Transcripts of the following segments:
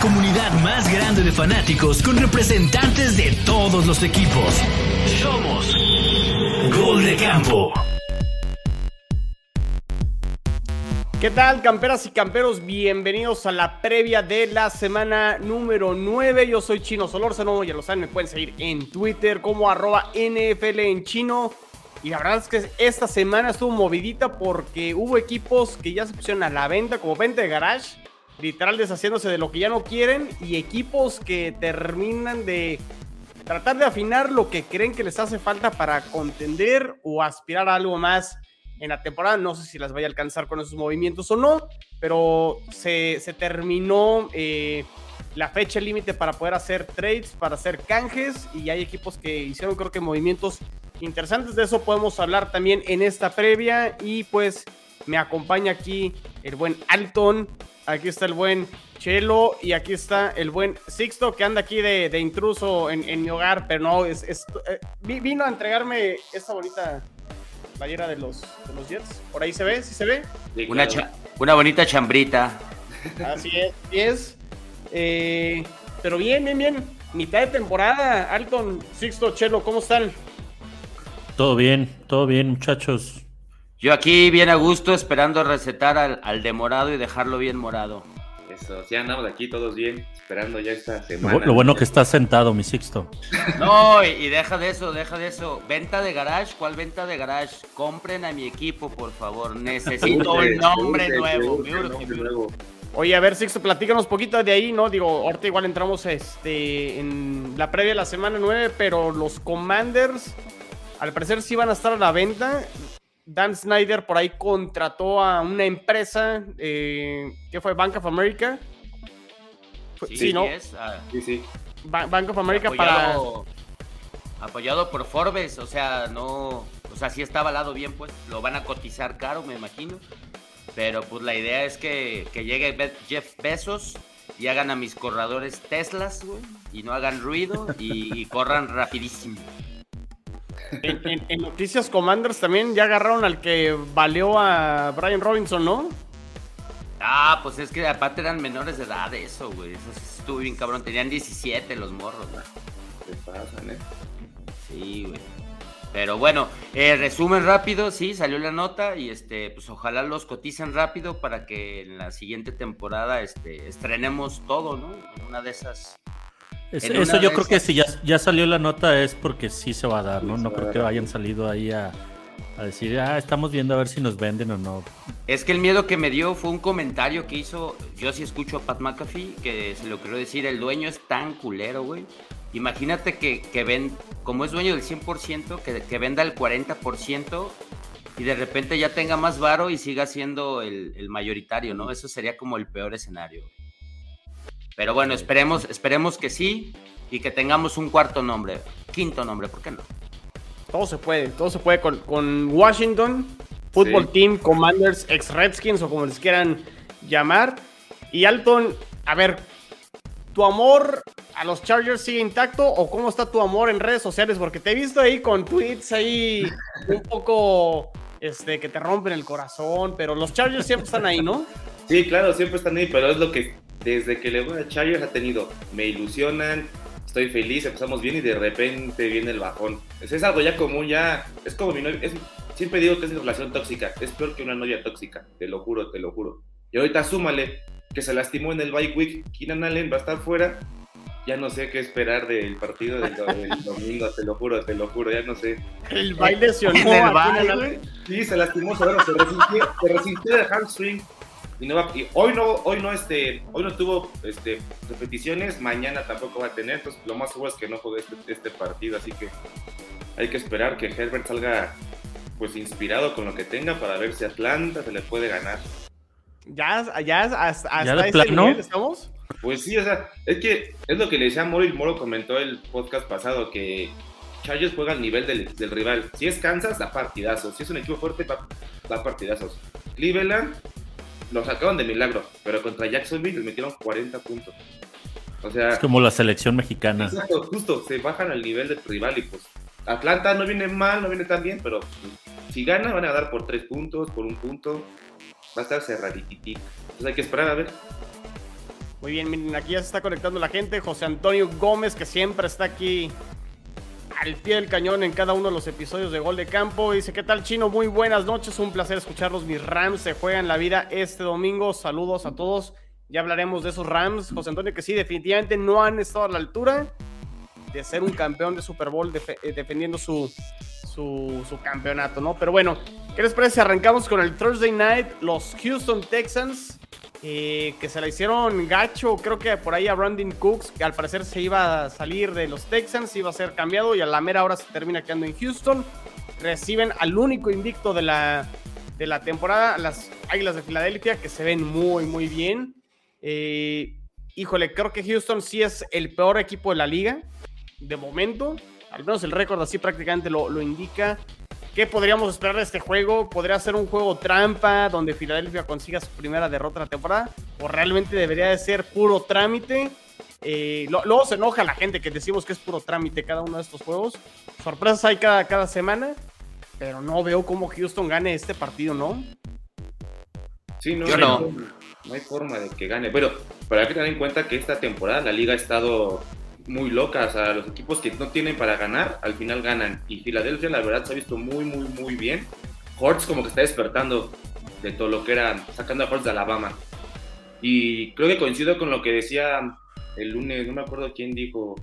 comunidad más grande de fanáticos con representantes de todos los equipos. Somos Gol de Campo. ¿Qué tal, camperas y camperos? Bienvenidos a la previa de la semana número 9. Yo soy Chino Solórzano, ya lo saben, me pueden seguir en Twitter como arroba NFL en chino. Y la verdad es que esta semana estuvo movidita porque hubo equipos que ya se pusieron a la venta como venta de garage, literal deshaciéndose de lo que ya no quieren, y equipos que terminan de tratar de afinar lo que creen que les hace falta para contender o aspirar a algo más en la temporada. No sé si las vaya a alcanzar con esos movimientos o no, pero se, se terminó eh, la fecha límite para poder hacer trades, para hacer canjes, y hay equipos que hicieron creo que movimientos interesantes. De eso podemos hablar también en esta previa. Y pues me acompaña aquí el buen Alton, aquí está el buen Chelo y aquí está el buen Sixto que anda aquí de, de intruso en, en, mi hogar, pero no, es, es eh, vino a entregarme esta bonita playera de los, de los Jets. Por ahí se ve, ¿sí se ve? Sí, una, cha una bonita chambrita. Así es, así es. Eh, pero bien, bien, bien. Mitad de temporada, Alton, Sixto, Chelo, ¿cómo están? Todo bien, todo bien, muchachos. Yo aquí bien a gusto, esperando recetar al, al de morado y dejarlo bien morado. Eso, sí andamos aquí todos bien, esperando ya esta semana. Lo, lo bueno que está sentado, mi Sixto. No, y, y, deja de eso, deja de eso. Venta de garage, ¿cuál venta de garage? Compren a mi equipo, por favor. Necesito un nombre nuevo. Urge. Oye, a ver, Sixto, platícanos un poquito de ahí, ¿no? Digo, ahorita igual entramos este, en la previa de la semana 9, pero los Commanders, al parecer sí van a estar a la venta. Dan Snyder por ahí contrató a una empresa, eh, ¿qué fue? Bank of America. Sí, sí ¿no? Uh, sí, sí. Ba Bank of America apoyado, para... Apoyado por Forbes, o sea, no... O sea, sí está avalado bien, pues. Lo van a cotizar caro, me imagino. Pero pues la idea es que, que llegue Jeff Bezos y hagan a mis corredores Teslas, güey. Y no hagan ruido y, y corran rapidísimo. En, en, en, Noticias Commanders también ya agarraron al que valió a Brian Robinson, ¿no? Ah, pues es que aparte eran menores de edad eso, güey. Eso estuvo bien cabrón. Tenían 17 los morros, ¿no? Se pasan, ¿eh? Sí, güey. Pero bueno, eh, resumen rápido, sí, salió la nota y este, pues ojalá los coticen rápido para que en la siguiente temporada este, estrenemos todo, ¿no? En una de esas es, eso yo creo que si ya, ya, salió la nota es porque sí se va a dar, ¿no? No creo que hayan salido ahí a, a, decir, ah, estamos viendo a ver si nos venden o no. Es que el miedo que me dio fue un comentario que hizo, yo sí escucho a Pat McAfee, que se lo quiero decir, el dueño es tan culero, güey. Imagínate que, que ven, como es dueño del 100%, que, que venda el 40% y de repente ya tenga más varo y siga siendo el, el mayoritario, ¿no? Eso sería como el peor escenario. Pero bueno, esperemos, esperemos que sí y que tengamos un cuarto nombre, quinto nombre, ¿por qué no? Todo se puede, todo se puede con, con Washington, Football sí. Team, Commanders, ex Redskins o como les quieran llamar. Y Alton, a ver, ¿tu amor a los Chargers sigue intacto o cómo está tu amor en redes sociales? Porque te he visto ahí con tweets ahí un poco este, que te rompen el corazón, pero los Chargers siempre están ahí, ¿no? Sí, claro, siempre están ahí, pero es lo que desde que le voy a Chargers ha tenido, me ilusionan, estoy feliz, empezamos bien y de repente viene el bajón. Es, es algo ya común, ya, es como mi novia, es, siempre digo que es una relación tóxica, es peor que una novia tóxica, te lo juro, te lo juro. Y ahorita súmale que se lastimó en el bye week, Keenan Allen va a estar fuera, ya no sé qué esperar del partido del, del domingo, te lo juro, te lo juro, ya no sé. El baile lesionó el. Sí, se lastimó, bueno, se resistió, se resistió del hamstring y, no va, y hoy no hoy no este hoy no tuvo este repeticiones mañana tampoco va a tener entonces lo más seguro es que no juegue este, este, partido así que hay que esperar que Herbert salga pues inspirado con lo que tenga para ver si Atlanta se le puede ganar. Ya ya hasta, hasta ¿Ya plano? nivel estamos. Pues sí o sea es que es lo que le decía Moro y Moro comentó el podcast pasado que Chargers juega al nivel del, del rival. Si es Kansas da partidazos si es un equipo fuerte da, da partidazos. Cleveland lo sacaron de milagro, pero contra Jacksonville les metieron 40 puntos. O sea, es como la selección mexicana. Exacto, justo, se bajan al nivel del rival y pues Atlanta no viene mal, no viene tan bien, pero si gana van a dar por 3 puntos, por un punto. Va a estar cerradititi. Entonces hay que esperar a ver. Muy bien, miren, aquí ya se está conectando la gente. José Antonio Gómez, que siempre está aquí al pie del cañón en cada uno de los episodios de Gol de Campo. Dice, ¿qué tal Chino? Muy buenas noches, un placer escucharlos. Mis Rams se juegan la vida este domingo. Saludos a todos. Ya hablaremos de esos Rams. José Antonio, que sí, definitivamente no han estado a la altura de ser un campeón de Super Bowl eh, defendiendo su, su, su, campeonato, ¿no? Pero bueno, ¿qué les parece? Arrancamos con el Thursday Night. Los Houston Texans que se la hicieron gacho, creo que por ahí a Brandon Cooks, que al parecer se iba a salir de los Texans, iba a ser cambiado y a la mera hora se termina quedando en Houston. Reciben al único invicto de la, de la temporada, las Águilas de Filadelfia, que se ven muy, muy bien. Eh, híjole, creo que Houston sí es el peor equipo de la liga, de momento. Al menos el récord así prácticamente lo, lo indica. ¿Qué podríamos esperar de este juego? ¿Podría ser un juego trampa donde Filadelfia consiga su primera derrota de la temporada? ¿O realmente debería de ser puro trámite? Eh, luego se enoja la gente que decimos que es puro trámite cada uno de estos juegos. Sorpresas hay cada, cada semana, pero no veo cómo Houston gane este partido, ¿no? Sí, no, no. no hay forma de que gane. Pero, pero hay que tener en cuenta que esta temporada la liga ha estado muy locas. a los equipos que no tienen para ganar, al final ganan. Y Filadelfia, la verdad, se ha visto muy, muy, muy bien. Hortz como que está despertando de todo lo que era, sacando a Hortz de Alabama. Y creo que coincido con lo que decía el lunes, no me acuerdo quién dijo.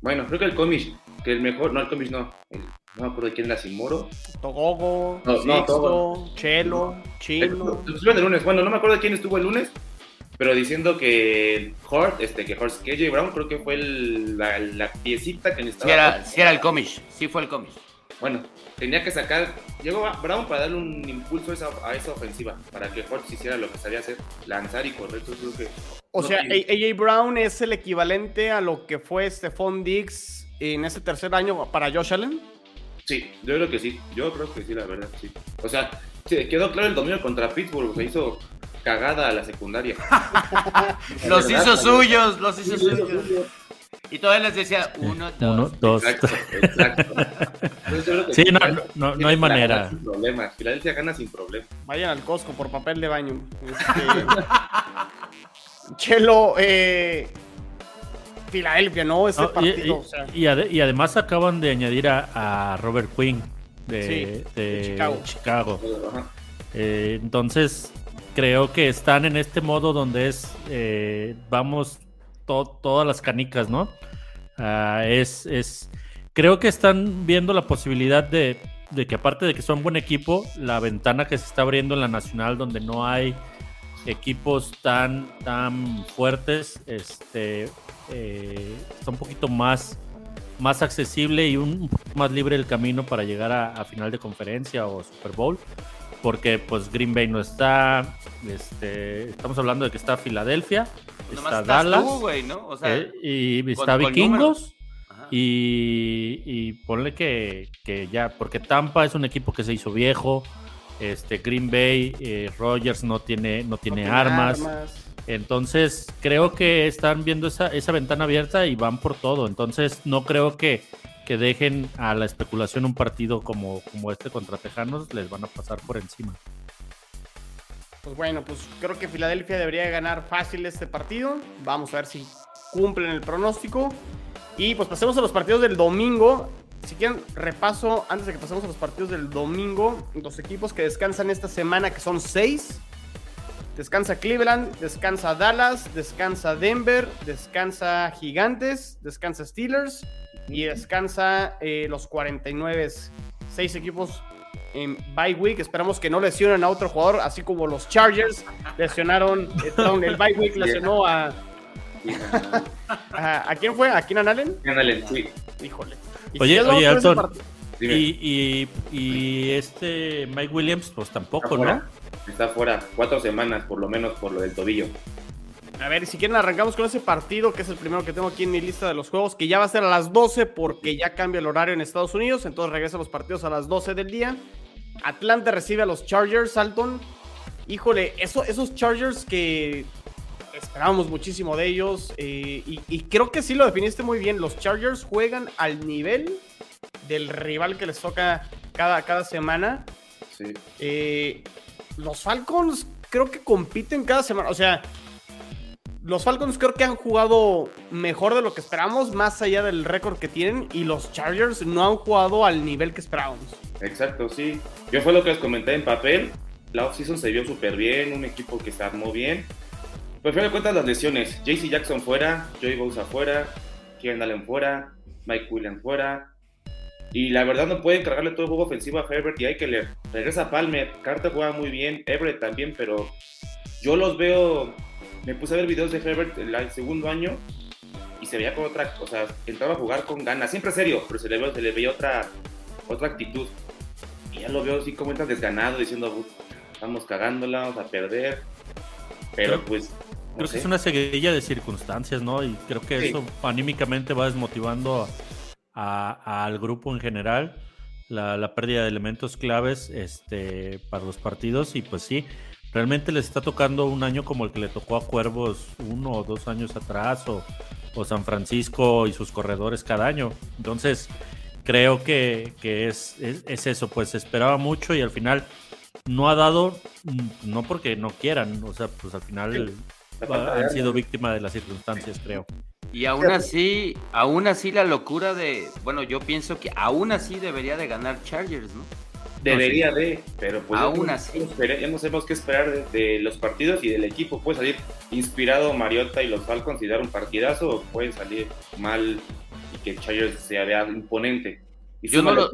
Bueno, creo que el cómic, que el mejor, no el cómic no, no me acuerdo quién era Simoro. Togogo, no, no, Chelo, Chino. El, el lunes, bueno, no me acuerdo quién estuvo el lunes, pero diciendo que Hort, este, que Hort, KJ Brown creo que fue la, la, piecita que necesitaba. Sí era, sí era el cómic, sí fue el cómic. Bueno, tenía que sacar, llegó Brown para darle un impulso a esa, a esa ofensiva, para que Hort hiciera lo que sabía hacer, lanzar y correr, creo que... O sea, AJ Brown es el equivalente a lo que fue Stephon Diggs en ese tercer año para Josh Allen. Sí, yo creo que sí, yo creo que sí, la verdad, sí. O sea, quedó claro el dominio contra Pittsburgh, se hizo cagada a la secundaria. los hizo suyos, los hizo suyos. Y todavía les decía uno, dos. Uno, dos. Exacto, exacto. sí, no, no, no hay manera. Sin problema. Filadelfia gana sin problema. Vayan al Costco por papel de baño. Este... Chelo, eh... Filadelfia, ¿no? Este partido. Y, o sea. y, y, además acaban de añadir a, a Robert Quinn de, de Chicago. Chicago. Eh, entonces, creo que están en este modo donde es, eh, vamos, todas las canicas, ¿no? Ah, es, es, creo que están viendo la posibilidad de, de, que aparte de que son buen equipo, la ventana que se está abriendo en la nacional donde no hay equipos tan, tan fuertes, este, eh, está un poquito más, más accesible y un, poco más libre el camino para llegar a, a final de conferencia o Super Bowl porque pues Green Bay no está, este, estamos hablando de que está Filadelfia, está Dallas, eh, y está Vikingos, y, y, ponle que, que, ya, porque Tampa es un equipo que se hizo viejo, este Green Bay, eh, Rogers no tiene, no tiene, armas. Entonces, creo que están viendo esa, esa ventana abierta y van por todo. Entonces, no creo que, que dejen a la especulación un partido como, como este contra Tejanos, les van a pasar por encima. Pues bueno, pues creo que Filadelfia debería ganar fácil este partido. Vamos a ver si cumplen el pronóstico. Y pues pasemos a los partidos del domingo. Si quieren, repaso antes de que pasemos a los partidos del domingo. Los equipos que descansan esta semana, que son seis. Descansa Cleveland, descansa Dallas, descansa Denver, descansa Gigantes, descansa Steelers, y descansa eh, los 49, seis equipos en bye week. Esperamos que no lesionen a otro jugador, así como los Chargers lesionaron, eh, el bye week lesionó a, a, quién fue? ¿A Keenan Allen? Keenan Allen, sí. Híjole. oye, oye, Alton, y, y, este Mike Williams, pues tampoco, ¿no? Está fuera, cuatro semanas por lo menos por lo del tobillo. A ver, si quieren arrancamos con ese partido, que es el primero que tengo aquí en mi lista de los juegos, que ya va a ser a las 12 porque ya cambia el horario en Estados Unidos, entonces regresan los partidos a las 12 del día. Atlanta recibe a los Chargers, Alton. Híjole, eso, esos Chargers que esperábamos muchísimo de ellos, eh, y, creo que sí lo definiste muy bien, los Chargers juegan al nivel del rival que les toca cada, cada semana. Sí. Eh, los Falcons creo que compiten cada semana, o sea los Falcons creo que han jugado mejor de lo que esperamos, más allá del récord que tienen, y los Chargers no han jugado al nivel que esperábamos. Exacto, sí. Yo fue lo que les comenté en papel. La offseason se vio súper bien, un equipo que se armó bien. Pero al cuentas las lesiones. JC Jackson fuera, Joey Bosa fuera, Kieran Allen fuera, Mike Williams fuera. Y la verdad no pueden cargarle todo el juego ofensivo a Herbert y hay que leer. Regresa Palmer, Carter juega muy bien, Everett también, pero yo los veo me puse a ver videos de Herbert el, segundo año y se veía con otra, o sea, entraba a jugar con ganas, siempre serio, pero se le, se le veía otra, otra actitud. Y ya lo veo así como entra desganado, diciendo, estamos cagándola, vamos a perder. Pero pues. creo que es una seguidilla de circunstancias, ¿no? Y creo que eso anímicamente va desmotivando al grupo en general. La, la, pérdida de elementos claves este, para los partidos y pues sí, realmente les está tocando un año como el que le tocó a Cuervos uno o dos años atrás, o, San Francisco y sus corredores cada año. Entonces, creo que, es, es, eso, pues se esperaba mucho y al final no ha dado, no porque no quieran, o sea, pues al final han sido víctima de las circunstancias, creo. Y aún así, aún así la locura de, bueno, yo pienso que aún así debería de ganar Chargers, ¿no? Debería de, pero pues aún así. Ya no sabemos qué esperar de, los partidos y del equipo. Puede salir inspirado Mariota y los Falcons y dar un partidazo, o puede salir mal y que Chargers sea vea imponente. Y yo no lo,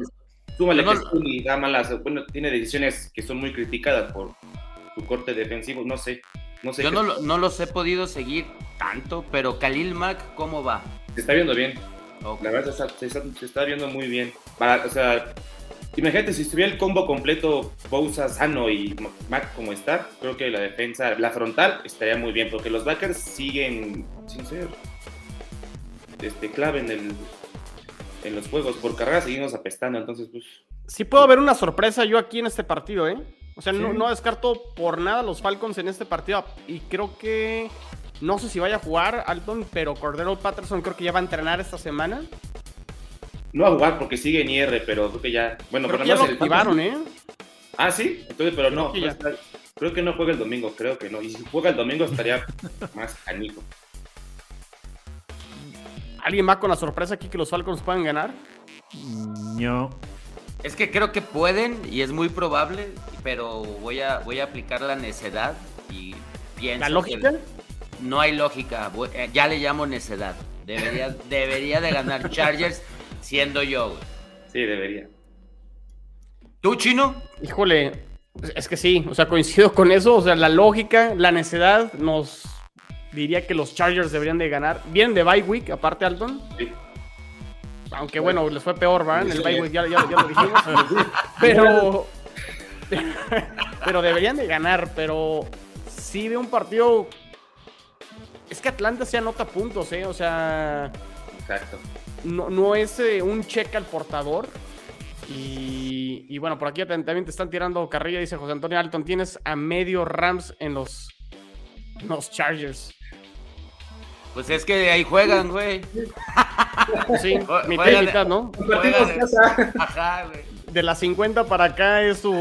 súmale que da malas, bueno, tiene decisiones que son muy criticadas por su corte defensivo, no sé. No sé yo no, no, los he podido seguir tanto, pero Khalil Mack, ¿cómo va? Se está viendo bien. La verdad se está, se está, viendo muy bien. o sea, Imagínate si estuviera el combo completo Bosa sano y Mac como está, creo que la defensa, la frontal estaría muy bien, porque los backers siguen sin ser este, clave en, el, en los juegos. Por carrera seguimos apestando, entonces pues... Sí puedo ver una sorpresa yo aquí en este partido, ¿eh? O sea, no, no descarto por nada los Falcons en este partido y creo que... No sé si vaya a jugar Alton, pero Cordero Patterson creo que ya va a entrenar esta semana. No va a jugar porque sigue en IR, pero creo que ya. Bueno, pero ya lo activaron, ¿eh? Ah, sí. Entonces, pero no. Creo que, no juega el domingo, creo que no. Y si juega el domingo estaría más canijo. ¿Alguien va con la sorpresa aquí que los Falcons puedan ganar? No. Es que creo que pueden y es muy probable, pero voy a, voy a aplicar la necedad y pienso. ¿La lógica? no hay lógica. Eh, ya le llamo necedad. Debería, debería de ganar Chargers siendo yo, Sí, debería. ¿Tú, chino? Híjole, es que sí, o sea, coincido con eso, o sea, la lógica, la necedad nos diría que los Chargers deberían de ganar. Vienen de bye week, aparte Alton. Sí. Aunque bueno, les fue peor, ¿verdad? En el bye week ya, ya, lo dijimos. pero, pero deberían de ganar, pero sí de un partido... Es que Atlanta se anota puntos, ¿eh? O sea... Exacto no, es eh, un cheque al portador. Y, bueno, por aquí también te están tirando carrilla, dice José Antonio Alton. Tienes a medio Rams en los, los Chargers. Pues es que ahí juegan, güey. Sí, mitad y mitad, ¿no? De, Ajá, güey. De las 50 para acá es su,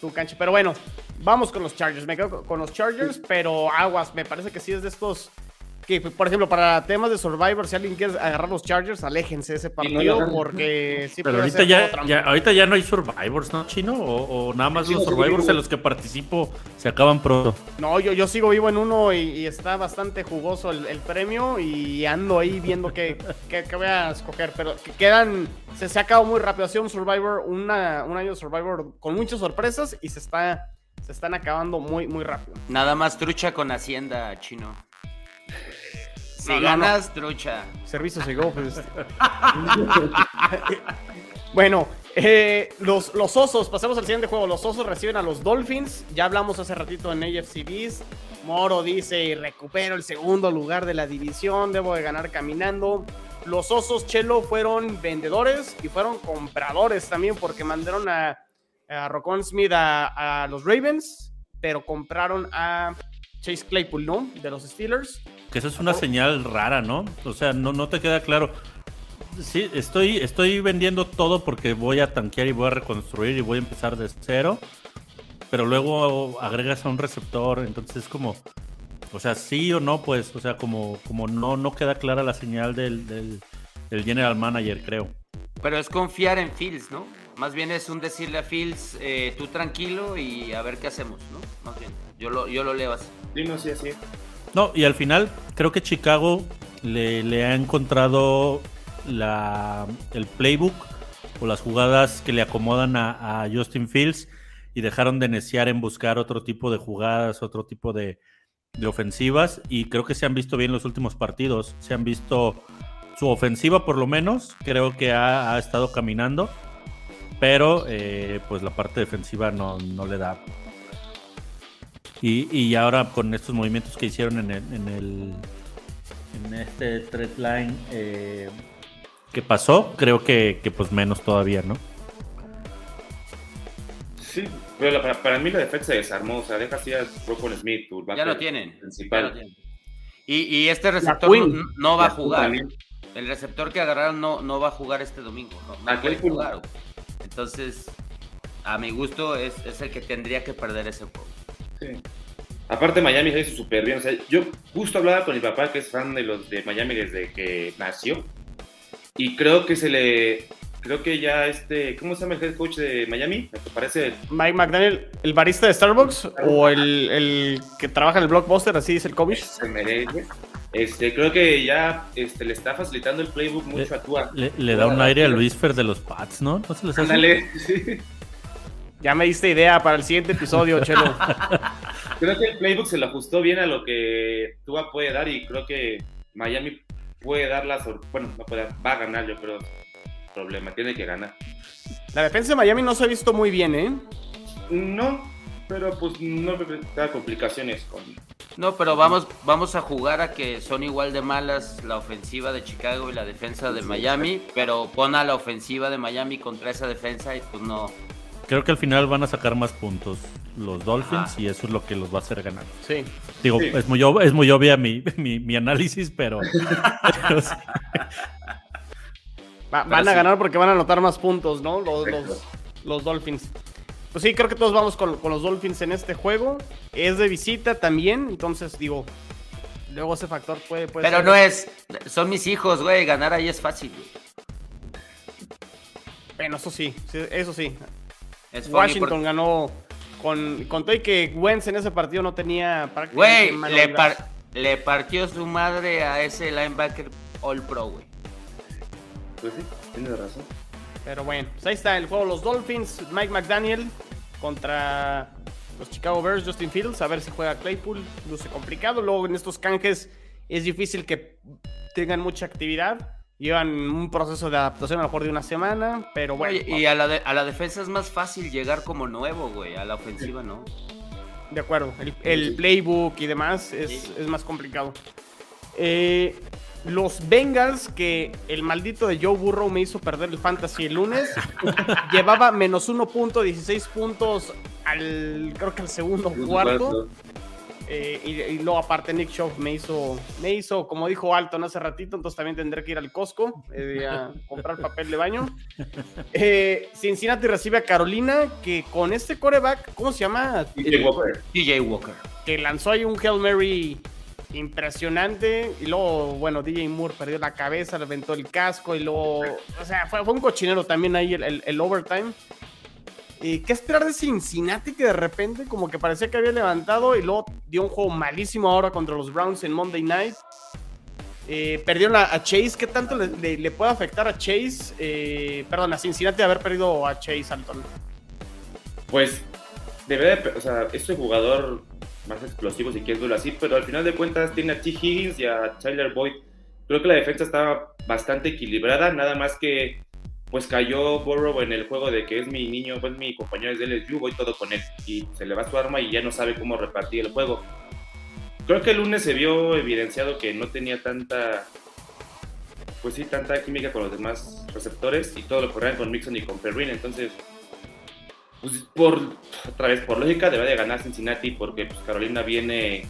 su cancha. Pero bueno, vamos con los Chargers. Me quedo con los Chargers, pero aguas, me parece que sí es de estos que, por ejemplo, para temas de Survivor, si alguien quiere agarrar los Chargers, aléjense de ese partido porque sí Pero ahorita ya, ahorita ya no hay Survivors, ¿no, Chino? O, nada más los Survivors en los que participo se acaban pronto. No, yo, yo sigo vivo en uno y, está bastante jugoso el, premio y ando ahí viendo qué, voy a escoger. Pero que quedan, se, se ha acabado muy rápido. Ha sido un Survivor, una, un año de Survivor con muchas sorpresas y se está se están acabando muy, muy rápido. Nada más trucha con Hacienda, chino. Si ganas, trucha. Servicios de golf. Este. bueno, eh, los, los osos, pasemos al siguiente juego. Los osos reciben a los Dolphins. Ya hablamos hace ratito en AFC Moro dice: recupero el segundo lugar de la división. Debo de ganar caminando. Los osos, Chelo, fueron vendedores y fueron compradores también porque mandaron a, a Rocon Smith a, a los Ravens, pero compraron a Chase Claypool, ¿no? De los Steelers. Que eso es una señal rara, ¿no? O sea, no, no te queda claro. Sí, estoy, estoy vendiendo todo porque voy a tanquear y voy a reconstruir y voy a empezar de cero. Pero luego agregas a un receptor, entonces es como. O sea, sí o no, pues, o sea, como, como no, no queda clara la señal del, del, general manager, creo. Pero es confiar en Fields, ¿no? Más bien es un decirle a Fields, eh, tú tranquilo y a ver qué hacemos, ¿no? Más bien, yo lo, yo lo leo así. Sí, no, sí, así. No, y al final creo que Chicago le, le ha encontrado la, el playbook o las jugadas que le acomodan a, a Justin Fields y dejaron de neciar en buscar otro tipo de jugadas, otro tipo de, de ofensivas y creo que se han visto bien los últimos partidos. Se han visto su ofensiva por lo menos, creo que ha, estado caminando, pero eh, pues la parte defensiva no, le da. Y, ahora con estos movimientos que hicieron en el, en, el, en este thread line eh, que pasó, creo que, que pues menos todavía, ¿no? Sí, pero para, mí la defensa se desarmó. O sea, deja así a Rockwell Smith, ya lo tienen. Principal. Y, este receptor no, va a jugar. El receptor que agarraron no, no va a jugar este domingo. No, no puede jugar. Entonces, a mi gusto, es, es, el que tendría que perder ese juego. Sí. Aparte, Miami se hizo súper bien. O sea, yo justo hablaba con mi papá, que es fan de los de Miami desde que nació. Y creo que se le creo que ya este, ¿cómo se llama el head coach de Miami? Me parece. Mike McDaniel, el barista de Starbucks o el, el que trabaja en el blockbuster, así dice el coach. Este, creo que ya este, le está facilitando el playbook mucho a Tua. Le, da un aire a Luis Fer de los Pats, ¿no? ¿No se les hace? sí. Ya me diste idea para el siguiente episodio, Chelo. creo que el playbook se lo ajustó bien a lo que Tua puede dar y creo que Miami puede dar la bueno, no puede, va a ganar yo creo problema, tiene que ganar. La defensa de Miami no se ha visto muy bien, ¿eh? No, pero pues no da complicaciones con... No, pero vamos, vamos a jugar a que son igual de malas la ofensiva de Chicago y la defensa de Miami, pero pon a la ofensiva de Miami contra esa defensa y pues no... Creo que al final van a sacar más puntos los Dolphins y eso es lo que los va a hacer ganar. Sí. Digo, Es, muy, es muy obvia mi, mi, análisis, pero, van a ganar porque van a anotar más puntos, ¿no? Los, los, Dolphins. Pues sí, creo que todos vamos con, los Dolphins en este juego. Es de visita también, entonces digo, luego ese factor puede... puede Pero no es, son mis hijos, güey, ganar ahí es fácil. Bueno, eso sí, eso sí. Washington ganó con, con todo y que Wentz en ese partido no tenía... Güey, le, le partió su madre a ese linebacker All Pro, güey. Pues sí, tiene razón. Pero bueno, pues ahí está el juego. Los Dolphins, Mike McDaniel contra los Chicago Bears, Justin Fields. A ver si juega Claypool. Luce complicado. Luego en estos canjes es difícil que tengan mucha actividad. Llevan un proceso de adaptación a lo mejor de una semana, pero bueno. y a la, a la defensa es más fácil llegar como nuevo, güey. A la ofensiva, ¿no? De acuerdo. El, playbook y demás es, es más complicado. Eh, los Bengals, que el maldito de Joe Burrow me hizo perder el fantasy el lunes, llevaba menos 1.16 puntos al, creo que al segundo cuarto. Eh, y, luego aparte Nick Shaw me hizo, me hizo, como dijo Alton hace ratito, entonces también tendré que ir al Costco eh, a comprar papel de baño. Eh, Cincinnati recibe a Carolina, que con este coreback, ¿cómo se llama? DJ Walker. DJ Walker. Que lanzó ahí un Hail Mary impresionante. Y luego, bueno, DJ Moore perdió la cabeza, le aventó el casco y luego, o sea, fue, un cochinero también ahí el, overtime. ¿Y qué esperar de Cincinnati que de repente como que parecía que había levantado y luego dio un juego malísimo ahora contra los Browns en Monday Night? Eh, perdieron a, Chase. ¿Qué tanto le, puede afectar a Chase? Eh, perdón, a Cincinnati haber perdido a Chase, Alton. Pues debe de, o sea, este jugador más explosivos si quieres verlo así, pero al final de cuentas tiene a T. Higgins y a Tyler Boyd. Creo que la defensa estaba bastante equilibrada, nada más que pues cayó Burrow en el juego de que es mi niño, pues mi compañero es de LSU, voy todo con él y se le va su arma y ya no sabe cómo repartir el juego. Creo que el lunes se vio evidenciado que no tenía tanta, pues sí, tanta química con los demás receptores y todo lo corrían con Mixon y con Perrin, entonces pues por otra vez por lógica debe de ganar Cincinnati porque pues, Carolina viene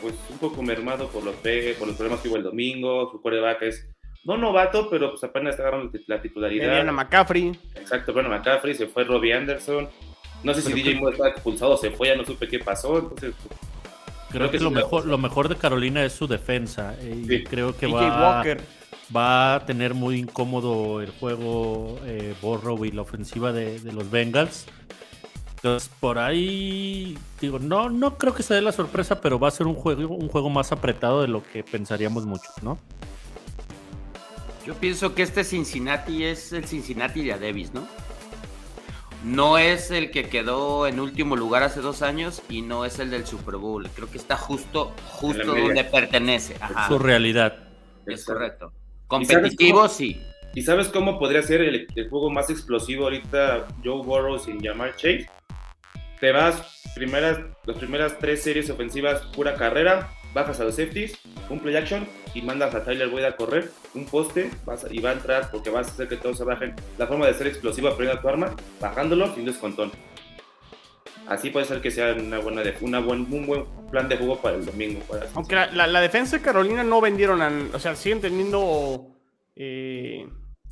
pues un poco mermado por los por los problemas que hubo el domingo, su quarterback es no novato, pero pues apenas agarrando la titularidad. a McCaffrey. Exacto, bueno, McCaffrey, se fue Robbie Anderson. No sé si DJ Moore estaba expulsado, se fue, ya no supe qué pasó, entonces pues, Creo, que, lo, mejor, lo mejor de Carolina es su defensa. Y creo que va, va a tener muy incómodo el juego eh, Borrow y la ofensiva de, los Bengals. Entonces, por ahí, digo, no, no creo que sea la sorpresa, pero va a ser un juego, un juego más apretado de lo que pensaríamos muchos, ¿no? Yo pienso que este Cincinnati es el Cincinnati de Davis, ¿no? No es el que quedó en último lugar hace dos años y no es el del Super Bowl. Creo que está justo, justo donde pertenece. Su realidad. Es correcto. Competitivo, sí. ¿Y sabes cómo podría ser el, juego más explosivo ahorita Joe Burrow sin llamar Chase? Te vas, primeras, las primeras tres series ofensivas, pura carrera, bajas a los safeties, un play action y mandas a Tyler Boyd a correr, un poste y va a entrar porque vas a hacer que todos se bajen. La forma de ser explosiva poniendo tu arma, bajándolo sin descontón. Así puede ser que sea una buena una buen, un buen plan de juego para el domingo. Aunque la, defensa de Carolina no vendieron, o sea, siguen teniendo... Eh,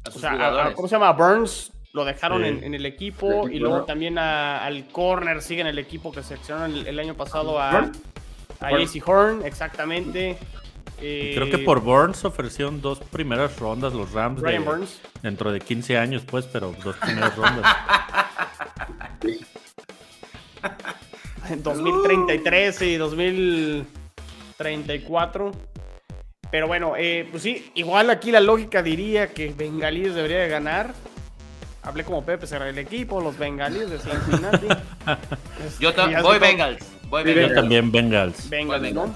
o sea, ¿cómo se llama? Burns lo dejaron en, el equipo y luego también al corner sigue en el equipo que seleccionaron el, el año pasado a, a JC Horn, exactamente. Creo que por Burns ofrecieron dos primeras rondas los Rams. Dentro de 15 años, pues, pero dos primeras rondas. en 2033 y 2034. Pero bueno, eh, pues sí, igual aquí la lógica diría que Bengalíes debería de ganar. Hablé como Pepe, cerrar el equipo, los Bengalíes de Cincinnati. Yo voy Bengals. Yo también Bengals. Bengals, ¿no?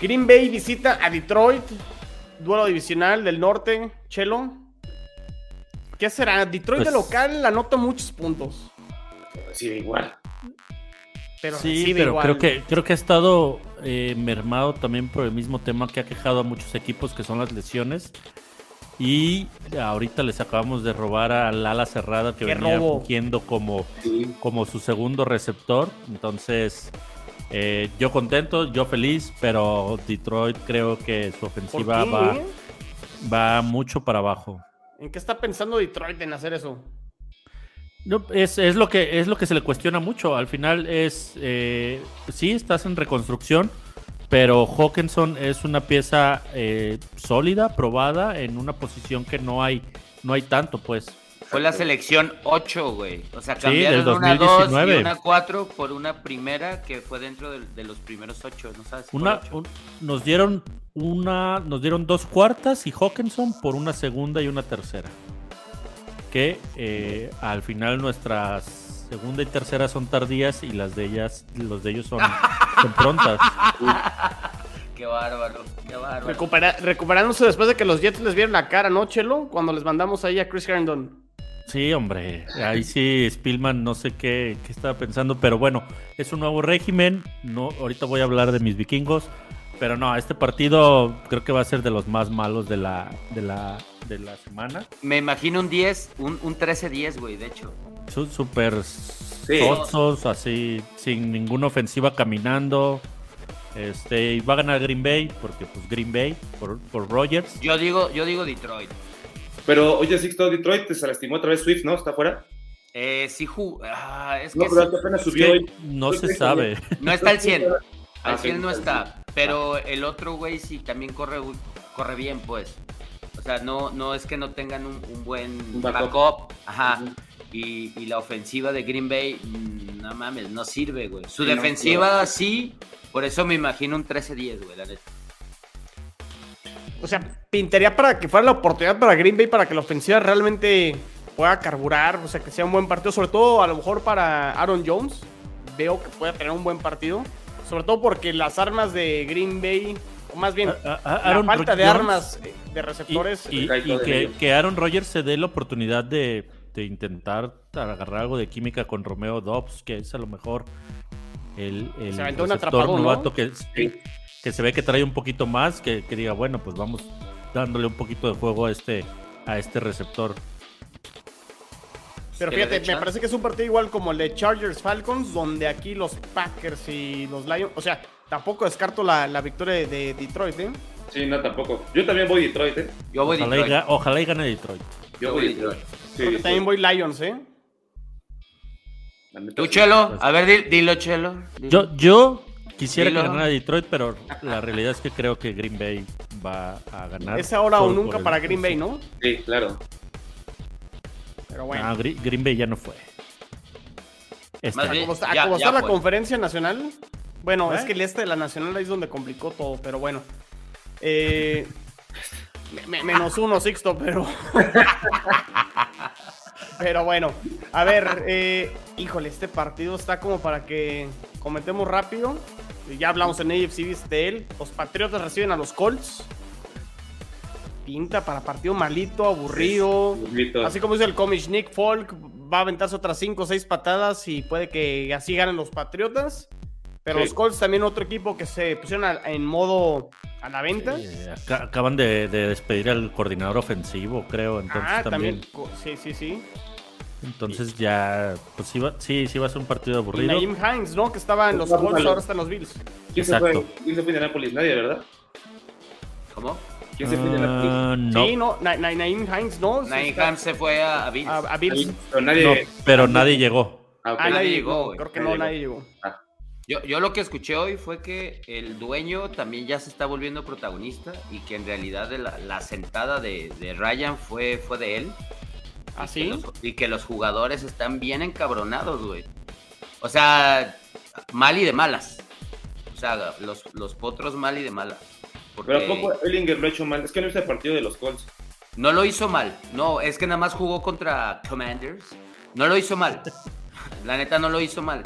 Green Bay visita a Detroit. Duelo divisional del norte. Chelo. ¿Qué será? Detroit de pues local anota muchos puntos. Sí, igual. Pero sí, pero creo que creo que ha estado eh, mermado también por el mismo tema que ha quejado a muchos equipos que son las lesiones. Y ahorita les acabamos de robar al ala cerrada que venía fungiendo como, como su segundo receptor. Entonces, eh, yo contento, yo feliz, pero Detroit creo que su ofensiva va, va mucho para abajo. ¿En qué está pensando Detroit en hacer eso? No, es, lo que, es lo que se le cuestiona mucho. Al final es, eh, sí, estás en reconstrucción, pero Hawkinson es una pieza eh, sólida, probada, en una posición que no hay, no hay tanto, pues. Fue la selección 8, güey. O sea, cambiaron una 2 y una 4 por una primera que fue dentro de, los primeros 8, ¿no sabes? Una, nos dieron una, nos dieron dos cuartas y Hawkinson por una segunda y una tercera. Que eh, al final nuestras segunda y tercera son tardías y las de ellas, los de ellos son, prontas. Qué bárbaro, qué bárbaro. recuperándose después de que los Jets les vieron la cara, ¿no, Chelo? Cuando les mandamos ahí a Chris Herndon. Sí, hombre, ahí sí Spielman no sé qué, qué, estaba pensando, pero bueno, es un nuevo régimen, no, ahorita voy a hablar de mis vikingos, pero no, este partido creo que va a ser de los más malos de la, de la, de la semana. Me imagino un 10, un, un 13-10, güey, de hecho. Son súper sí. así, sin ninguna ofensiva caminando. Este, y va a ganar Green Bay, porque pues Green Bay, por, por Rogers. Yo digo, yo digo Detroit. Pero, oye, Sixto, Detroit se lastimó otra vez Swift, ¿no? ¿Está fuera? Eh, sí, ah, es no, que pero apenas subió hoy. No se sabe. No está al 100. Al 100 no está. Pero el otro güey sí también corre, corre bien, pues. O sea, no, no es que no tengan un, buen backup. Ajá. Y, la ofensiva de Green Bay, mm, no mames, no sirve, güey. Su defensiva sí, por eso me imagino un 13-10, güey, la neta. O sea, pintaría para que fuera la oportunidad para Green Bay para que la ofensiva realmente pueda carburar, o sea, que sea un buen partido, sobre todo a lo mejor para Aaron Jones. Veo que puede tener un buen partido, sobre todo porque las armas de Green Bay, más bien, la falta de armas de receptores. Y, que, que Aaron Rodgers se dé la oportunidad de intentar agarrar algo de química con Romeo Dobbs, que es a lo mejor el, el novato que, que, se ve que trae un poquito más, que, diga, bueno, pues vamos dándole un poquito de juego a este, a este receptor. Pero fíjate, me parece que es un partido igual como el de Chargers Falcons, donde aquí los Packers y los Lions, o sea, tampoco descarto la, victoria de Detroit, ¿eh? Sí, no, tampoco. Yo también voy Detroit, ¿eh? Yo voy ojalá Detroit. Y, ojalá y gane Detroit. Yo voy Detroit. también voy Lions, ¿eh? ¿Tú, Chelo? A ver, dilo, Chelo. Yo, yo Quisiera que ganara Detroit, pero la realidad es que creo que Green Bay va a ganar. Es ahora o nunca para Green Bay, ¿no? Sí, claro. Pero bueno. Green Bay ya no fue. Este. ¿Cómo está, la conferencia nacional? Bueno, es ¿Eh? que el este de la nacional ahí es donde complicó todo, pero bueno. Eh, menos uno, Sixto, pero. pero bueno. A ver, eh, híjole, este partido está como para que comentemos rápido. Ya hablamos en AFC de él. Los Patriotas reciben a los Colts. Pinta para partido malito, aburrido. Así como dice el cómic, Nick Folk va a aventarse otras 5 o 6 patadas y puede que así ganen los Patriotas. Pero los Colts también otro equipo que se pusieron en modo a la venta. acaban de, despedir al coordinador ofensivo, creo. Entonces ah, también. Sí, sí, sí. Entonces ya, pues sí, sí, sí va a ser un partido aburrido. Y Naim Hines, ¿no? Que estaba en los Colts, ahora está en los Bills. ¿Quién Exacto. se fue? ¿Quién se fue de Nápoles? Nadie, ¿verdad? ¿Cómo? ¿Quién se fue de Nápoles? no. Sí, no, Naim Hines, ¿no? Naim Hines se fue a, Bills. A, Bills. Pero nadie, pero nadie llegó. Ah, ah nadie llegó. Creo que no, nadie llegó. Ah. Yo, yo, lo que escuché hoy fue que el dueño también ya se está volviendo protagonista y que en realidad la, la sentada de, de, Ryan fue, fue de él. ¿Ah, sí? y que los jugadores están bien encabronados, güey. O sea, mal y de malas. O sea, los, los potros mal y de malas. Pero ¿a poco Ellinger lo ha hecho mal? Es que no hizo el partido de los Colts. No lo hizo mal. No, es que nada más jugó contra Commanders. No lo hizo mal. La neta no lo hizo mal.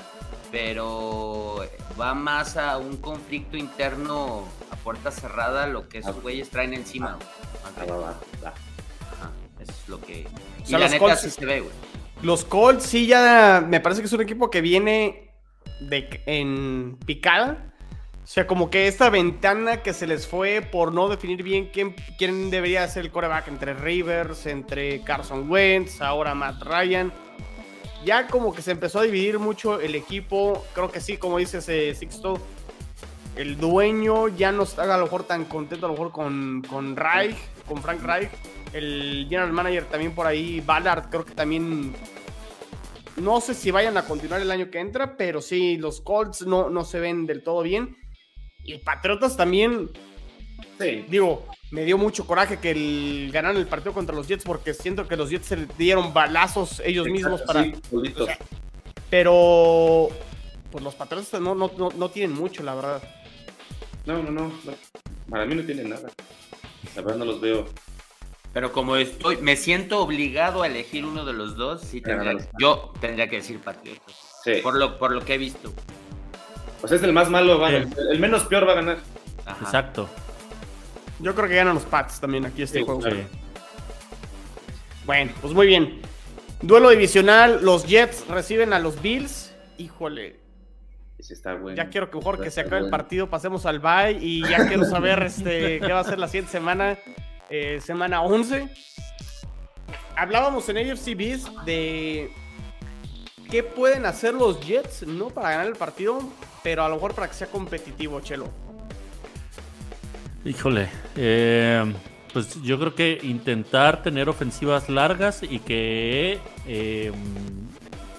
Pero va más a un conflicto interno a puerta cerrada lo que esos güeyes traen encima. Ah, eso es lo que. y la neta sí se ve, güey. Los Colts sí ya. Me parece que es un equipo que viene de, en picada. O sea, como que esta ventana que se les fue por no definir bien quién, quién debería ser el coreback entre Rivers, entre Carson Wentz, ahora Matt Ryan. Ya como que se empezó a dividir mucho el equipo. Creo que sí, como dices, eh, Sixto. El dueño ya no está a lo mejor tan contento a lo mejor con, con Reich, con Frank Reich el general manager también por ahí, Ballard, creo que también. No sé si vayan a continuar el año que entra, pero sí, los Colts no, no se ven del todo bien. Y Patriotas también. Sí. Digo, me dio mucho coraje que el, ganaran el partido contra los Jets porque siento que los Jets se dieron balazos ellos mismos para. pero. Pues los Patriotas no, no, no, no tienen mucho, la verdad. No, no, no, Para mí no tienen nada. La verdad no los veo. Pero como estoy, me siento obligado a elegir uno de los dos, sí yo tendría que decir Patriotas. Sí. Por lo, por lo que he visto. Pues es el más malo, el, menos peor va a ganar. Exacto. Yo creo que ganan los Pats también aquí este juego. Bueno, pues muy bien. Duelo divisional, los Jets reciben a los Bills. Híjole. Ese está bueno. Ya quiero que mejor que se acabe el partido, pasemos al bye y ya quiero saber este, qué va a ser la siguiente semana. Eh, semana 11. Hablábamos en AFC Beast de qué pueden hacer los Jets, no para ganar el partido, pero a lo mejor para que sea competitivo, Chelo. Híjole, eh, pues yo creo que intentar tener ofensivas largas y que eh,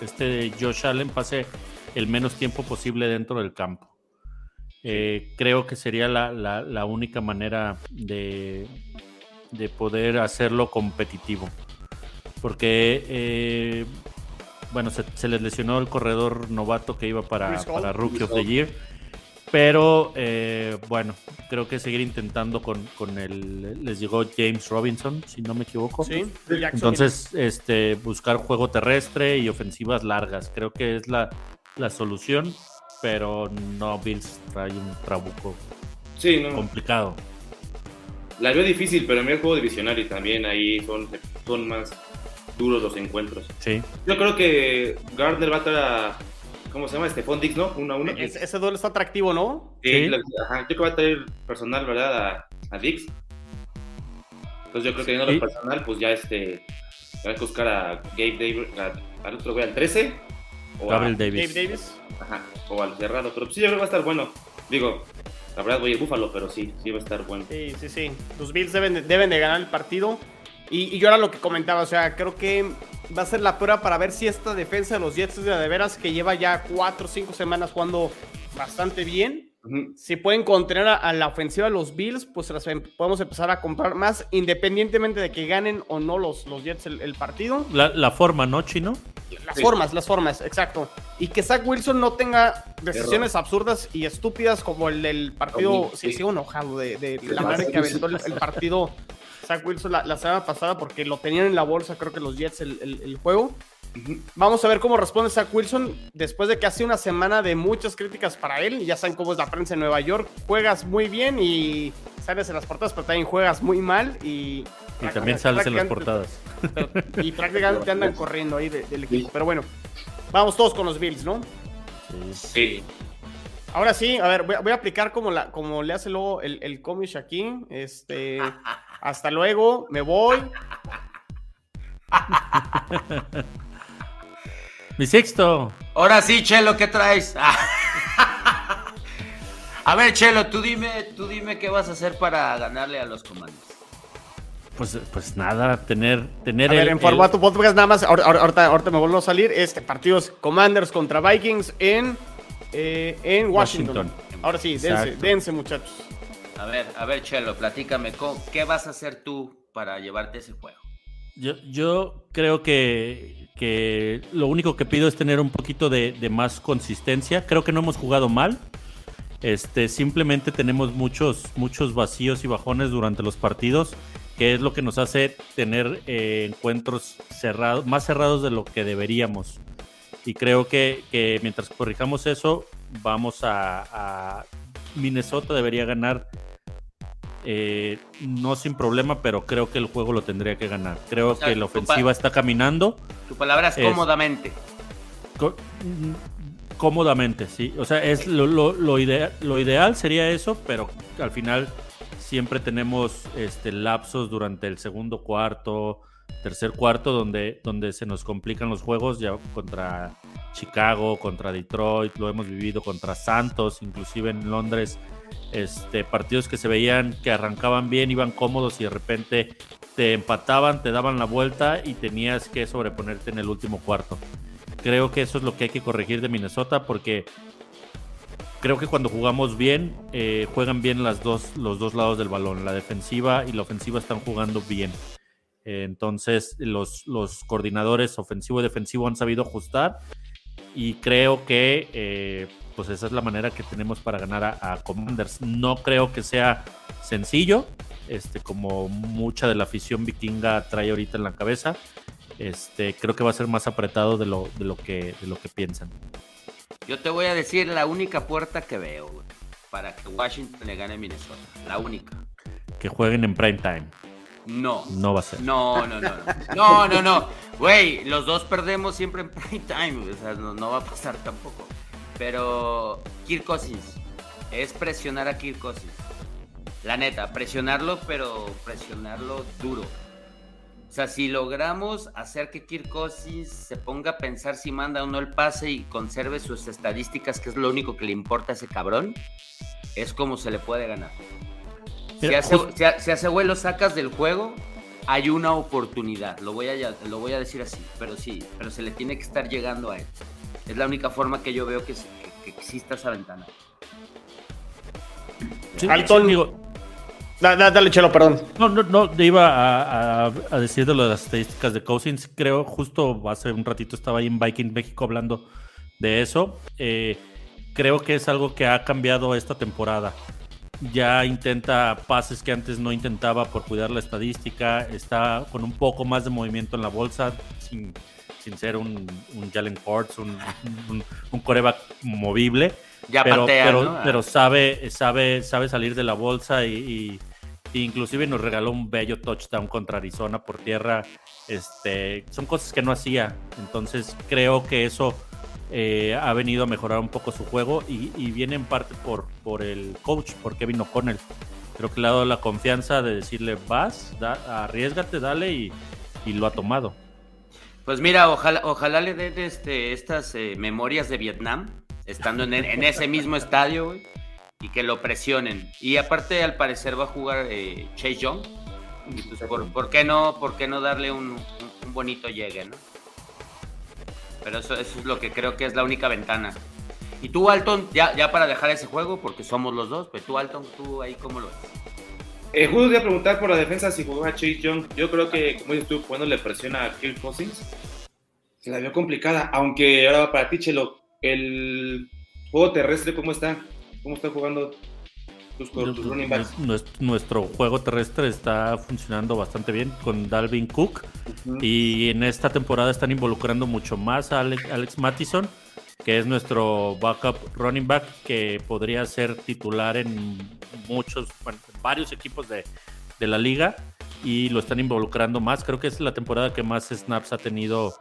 este Josh Allen pase el menos tiempo posible dentro del campo. creo que sería la única manera de, de poder hacerlo competitivo. Porque, eh, bueno, se, les lesionó el corredor novato que iba para, para Rookie of the Year. Pero eh, bueno, creo que seguir intentando con, con el. Les llegó James Robinson, si no me equivoco. Entonces, este, buscar juego terrestre y ofensivas largas. Creo que es la, la solución. Pero no, Bills trae un trabuco sí, complicado. La veo difícil, pero a mí el juego divisional y también ahí son, son más duros los encuentros. Sí. Yo creo que Gardner va a estar a. ¿Cómo se llama? Este Dix, ¿no? Uno a uno. ese duelo está atractivo, ¿no? Sí, ajá. Yo creo que va a traer personal, ¿verdad? A, a Dix. Entonces yo creo que no lo personal, pues ya este. Va a buscar a Gabe Davis, al otro güey, al 13. O Gabriel Davis. Gabe Davis. Ajá, o al cerrado. Pero sí, yo creo que va a estar bueno. Digo, la verdad voy a Búfalo, pero sí, sí va a estar bueno. Sí, sí, sí. Los Bills deben de, deben de ganar el partido. Y, yo era lo que comentaba, o sea, creo que va a ser la prueba para ver si esta defensa de los Jets es de, de veras que lleva ya cuatro o cinco semanas jugando bastante bien. Si pueden contener a, la ofensiva de los Bills, pues las em, podemos empezar a comprar más, independientemente de que ganen o no los, los Jets el, partido. La, forma, ¿no, Chino? Las formas, las formas, exacto. Y que Zach Wilson no tenga decisiones absurdas y estúpidas como el del partido. Sí, sí, enojado de, la manera que aventó el, partido Zach Wilson la, semana pasada porque lo tenían en la bolsa, creo que los Jets, el, el juego. Vamos a ver cómo responde Zach Wilson después de que hace una semana de muchas críticas para él. Ya saben cómo es la prensa en Nueva York. Juegas muy bien y sales en las portadas, pero también juegas muy mal y... Y también sales en las portadas. y prácticamente andan corriendo ahí del equipo. Pero bueno, vamos todos con los Bills, ¿no? Sí. Ahora sí, a ver, voy a, aplicar como, la, como le hace luego el, el comish aquí. Este, hasta luego, me voy. Mi sexto. Ahora sí, Chelo, ¿qué traes? a ver, Chelo, tú dime, tú dime qué vas a hacer para ganarle a los comandos. Pues, pues nada, tener, tener a ver, en formato podcast nada más, ahorita, ahorita, me vuelvo a salir, este partido es Commanders contra Vikings en, eh, en Washington. Ahora sí, dense, dense, muchachos. A ver, a ver, Chelo, platícame, ¿qué vas a hacer tú para llevarte ese juego? Yo, yo creo que que lo único que pido es tener un poquito de, más consistencia. Creo que no hemos jugado mal. Este, simplemente tenemos muchos, muchos vacíos y bajones durante los partidos, que es lo que nos hace tener eh, encuentros cerrados, más cerrados de lo que deberíamos. Y creo que, mientras corrijamos eso, vamos a, a Minnesota debería ganar eh, no sin problema, pero creo que el juego lo tendría que ganar. Creo que la ofensiva está caminando. Tu palabra es cómodamente. cómodamente, sí. O sea, es lo, lo, ideal, lo ideal sería eso, pero al final siempre tenemos este, lapsos durante el segundo cuarto, tercer cuarto, donde, donde se nos complican los juegos ya contra Chicago, contra Detroit, lo hemos vivido contra Santos, inclusive en Londres este, partidos que se veían que arrancaban bien, iban cómodos y de repente te empataban, te daban la vuelta y tenías que sobreponerte en el último cuarto. Creo que eso es lo que hay que corregir de Minnesota porque creo que cuando jugamos bien, eh, juegan bien las dos, los dos lados del balón. La defensiva y la ofensiva están jugando bien. entonces los, los coordinadores ofensivo y defensivo han sabido ajustar y creo que eh, pues esa es la manera que tenemos para ganar a, Commanders. No creo que sea sencillo, este, como mucha de la afición vikinga trae ahorita en la cabeza. Este, creo que va a ser más apretado de lo, de lo, que, de lo que piensan. Yo te voy a decir la única puerta que veo para que Washington le gane a Minnesota. La única. Que jueguen en prime time. No. No va a ser. No, no, no. No, no, no. Güey, los dos perdemos siempre en prime time. O sea, no va a pasar tampoco. Pero Kirk Cousins, es presionar a Kirk Cousins. La neta, presionarlo, pero presionarlo duro. O sea, si logramos hacer que Kirk Cousins se ponga a pensar si manda o no el pase y conserve sus estadísticas, que es lo único que le importa a ese cabrón, es como se le puede ganar. si, hace, si, güey lo sacas del juego, hay una oportunidad. Lo voy, a, lo voy a decir así, pero sí, pero se le tiene que estar llegando a él. Es la única forma que yo veo que, exista esa ventana. Sí, dale, Chelo, perdón. No, no, no, iba a, decir de lo de las estadísticas de Cousins. Creo, justo hace un ratito estaba ahí en Viking México hablando de eso. Eh, creo que es algo que ha cambiado esta temporada. Ya intenta pases que antes no intentaba por cuidar la estadística. Está con un poco más de movimiento en la bolsa, sin sin ser un, un Jalen Hurts, un, un, coreback movible. Ya pero, pero, pero, sabe, sabe, sabe salir de la bolsa y, inclusive nos regaló un bello touchdown contra Arizona por tierra. Este, son cosas que no hacía. Entonces creo que eso eh, ha venido a mejorar un poco su juego y, viene en parte por, por el coach, por Kevin O'Connell. Creo que le ha dado la confianza de decirle vas, da, arriesgate, dale y, y lo ha tomado. Pues mira, ojalá, ojalá le den este, estas eh, memorias de Vietnam, estando en, ese mismo estadio, y que lo presionen. Y aparte, al parecer, va a jugar eh, Chase Young. Pues, por, qué no, ¿por qué no darle un, bonito llegue, no? Pero eso, eso, es lo que creo que es la única ventana. Y tú, Alton, ya, ya para dejar ese juego, porque somos los dos, pero tú, Alton, tú ahí, ¿cómo lo ves? Eh, justo voy a preguntar por la defensa si jugaba Chase Young. Yo creo que, como dices tú, cuando le presiona a Kirk Cousins, se la vio complicada. Aunque ahora para ti, Chelo, el juego terrestre, ¿cómo está? ¿Cómo está jugando tus, tus running backs? Nuestro juego terrestre está funcionando bastante bien con Dalvin Cook. Y en esta temporada están involucrando mucho más a Alex, Alex Mattison que es nuestro backup running back que podría ser titular en muchos, varios equipos de, la liga y lo están involucrando más. Creo que es la temporada que más snaps ha tenido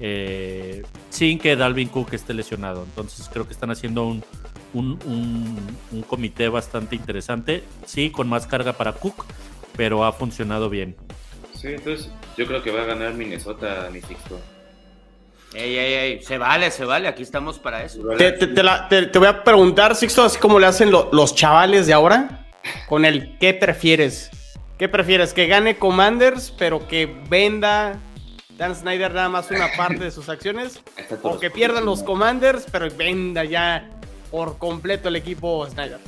eh, sin que Dalvin Cook esté lesionado. Entonces creo que están haciendo un, un, comité bastante interesante. Sí, con más carga para Cook, pero ha funcionado bien. Sí, entonces yo creo que va a ganar Minnesota, mi Sixto. Ey, ey, ey, se vale, se vale, aquí estamos para eso. Te, voy a preguntar, Sixto, así como le hacen los chavales de ahora, con el ¿qué prefieres? ¿Qué prefieres? ¿Que gane Commanders, pero que venda Dan Snyder nada más una parte de sus acciones? ¿O que pierdan los Commanders, pero venda ya por completo el equipo Snyder?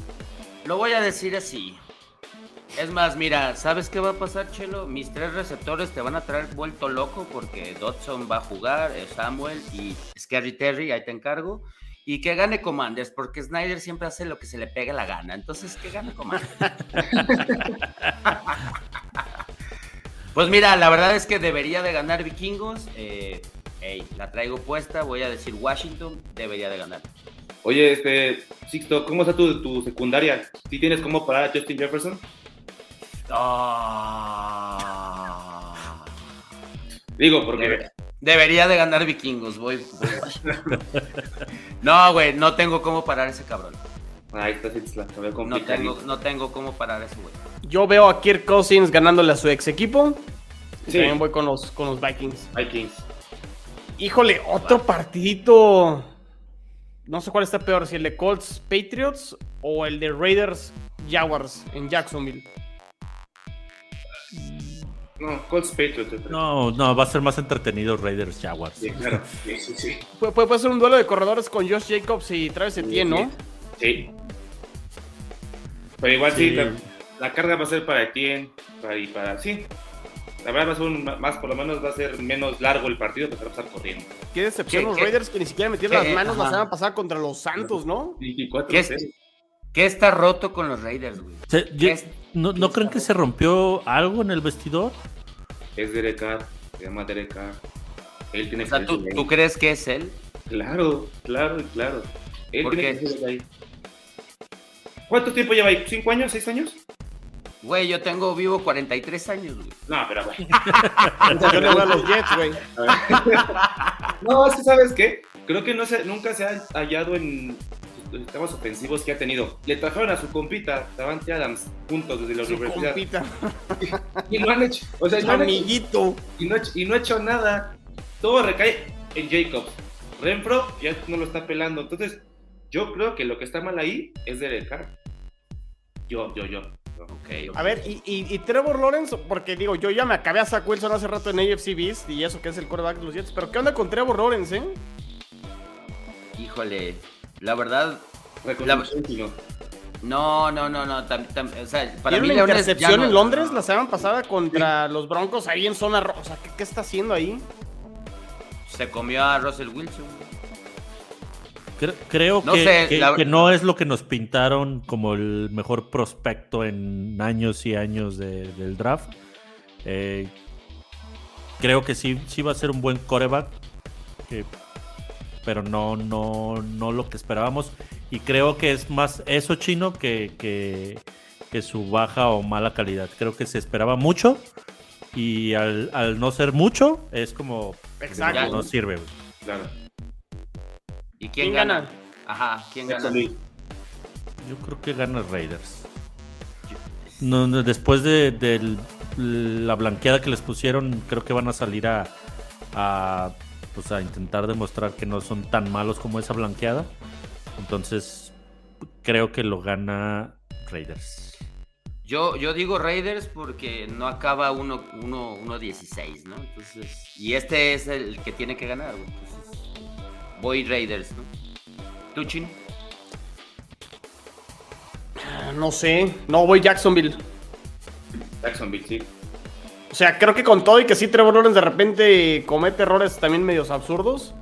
Lo voy a decir así. Es más, mira, ¿sabes qué va a pasar, Chelo? Mis tres receptores te van a traer vuelto loco porque Dodson va a jugar, eh, Samuel y Scary Terry, ahí te encargo. Y que gane Commanders, porque Snyder siempre hace lo que se le pega la gana. Entonces, que gane Commanders. pues mira, la verdad es que debería de ganar Vikingos. Eh, la traigo puesta, voy a decir Washington, debería de ganar. Oye, este, Sixto, ¿cómo está tu, tu secundaria? ¿Sí tienes cómo parar a Justin Jefferson? Ah. Digo, porque. Debería, de ganar vikingos, voy. no, güey, no tengo cómo parar ese cabrón. Ahí está, no tengo, no tengo cómo parar ese güey. Yo veo a Kirk Cousins ganándole a su ex equipo. Sí. También voy con los, con los Vikings. Vikings. Híjole, otro partidito. No sé cuál está peor, si el de Colts Patriots o el de Raiders Jaguars en Jacksonville. No, Colts Patriots. No, no, va a ser más entretenido Raiders Jaguars. Sí, claro. Sí, sí, sí. puede, ser un duelo de corredores con Josh Jacobs y Travis Etienne, ¿no? Sí. Pero igual sí, la, carga va a ser para Etienne para, y para. Sí. La verdad va a ser un, más, por lo menos va a ser menos largo el partido, pero va a estar corriendo. Qué decepción los Raiders que ni siquiera metieron las manos la semana pasada contra los Santos, ¿no? 24 ¿Qué, ¿Qué está roto con los Raiders, güey? ¿No, creen que se rompió algo en el vestidor? Es Derek Carr, se llama Derek Carr. Él tiene o sea, ¿tú, ¿tú, crees que es él? Claro, claro, claro. Él tiene que ahí. ¿Cuánto tiempo lleva ahí? ¿Cinco años? ¿Seis años? Güey, yo tengo vivo 43 años, güey. No, pero güey. yo le voy a los Jets, güey. no, es que ¿sabes qué? Creo que no se, nunca se ha hallado en sistemas ofensivos que ha tenido. Le trajeron a su compita, Davante Adams, juntos desde la su universidad. Compita. Y, no han hecho, o sea, amiguito. y, no, y no ha hecho nada. Todo recae en Jacobs. Renfro ya no lo está pelando. Entonces, yo creo que lo que está mal ahí es Derek Carr. Yo, yo, yo. Okay, A ver, y, y, Trevor Lawrence, porque digo, yo ya me acabé a Zach Wilson hace rato en AFC Beast y eso que es el quarterback de los Jets, pero ¿qué onda con Trevor Lawrence, eh? Híjole, la verdad. No, no, no, no. o sea, para mí una intercepción en Londres la semana pasada contra los Broncos ahí en zona rosa. ¿Qué, está haciendo ahí? Se comió a Russell Wilson. Creo, que, no es lo que nos pintaron como el mejor prospecto en años y años del draft. Eh, creo que sí, sí va a ser un buen coreback pero no, no, no lo que esperábamos. Y creo que es más eso chino que, que, su baja o mala calidad. Creo que se esperaba mucho y al, no ser mucho es como Exacto. no sirve. Claro. ¿Y quién, gana? Ajá, ¿quién gana? Yo creo que gana Raiders. No, después de, la blanqueada que les pusieron, creo que van a salir a, a pues a intentar demostrar que no son tan malos como esa blanqueada. Entonces, creo que lo gana Raiders. Yo, yo digo Raiders porque no acaba 1-16, uno, uno, ¿no? Entonces, y este es el que tiene que ganar, Entonces, voy Raiders, ¿no? Tuchin. Ah, no sé. No, voy Jacksonville. Jacksonville, sí. O sea, creo que con todo y que sí Trevor Lawrence de repente comete errores también medios absurdos.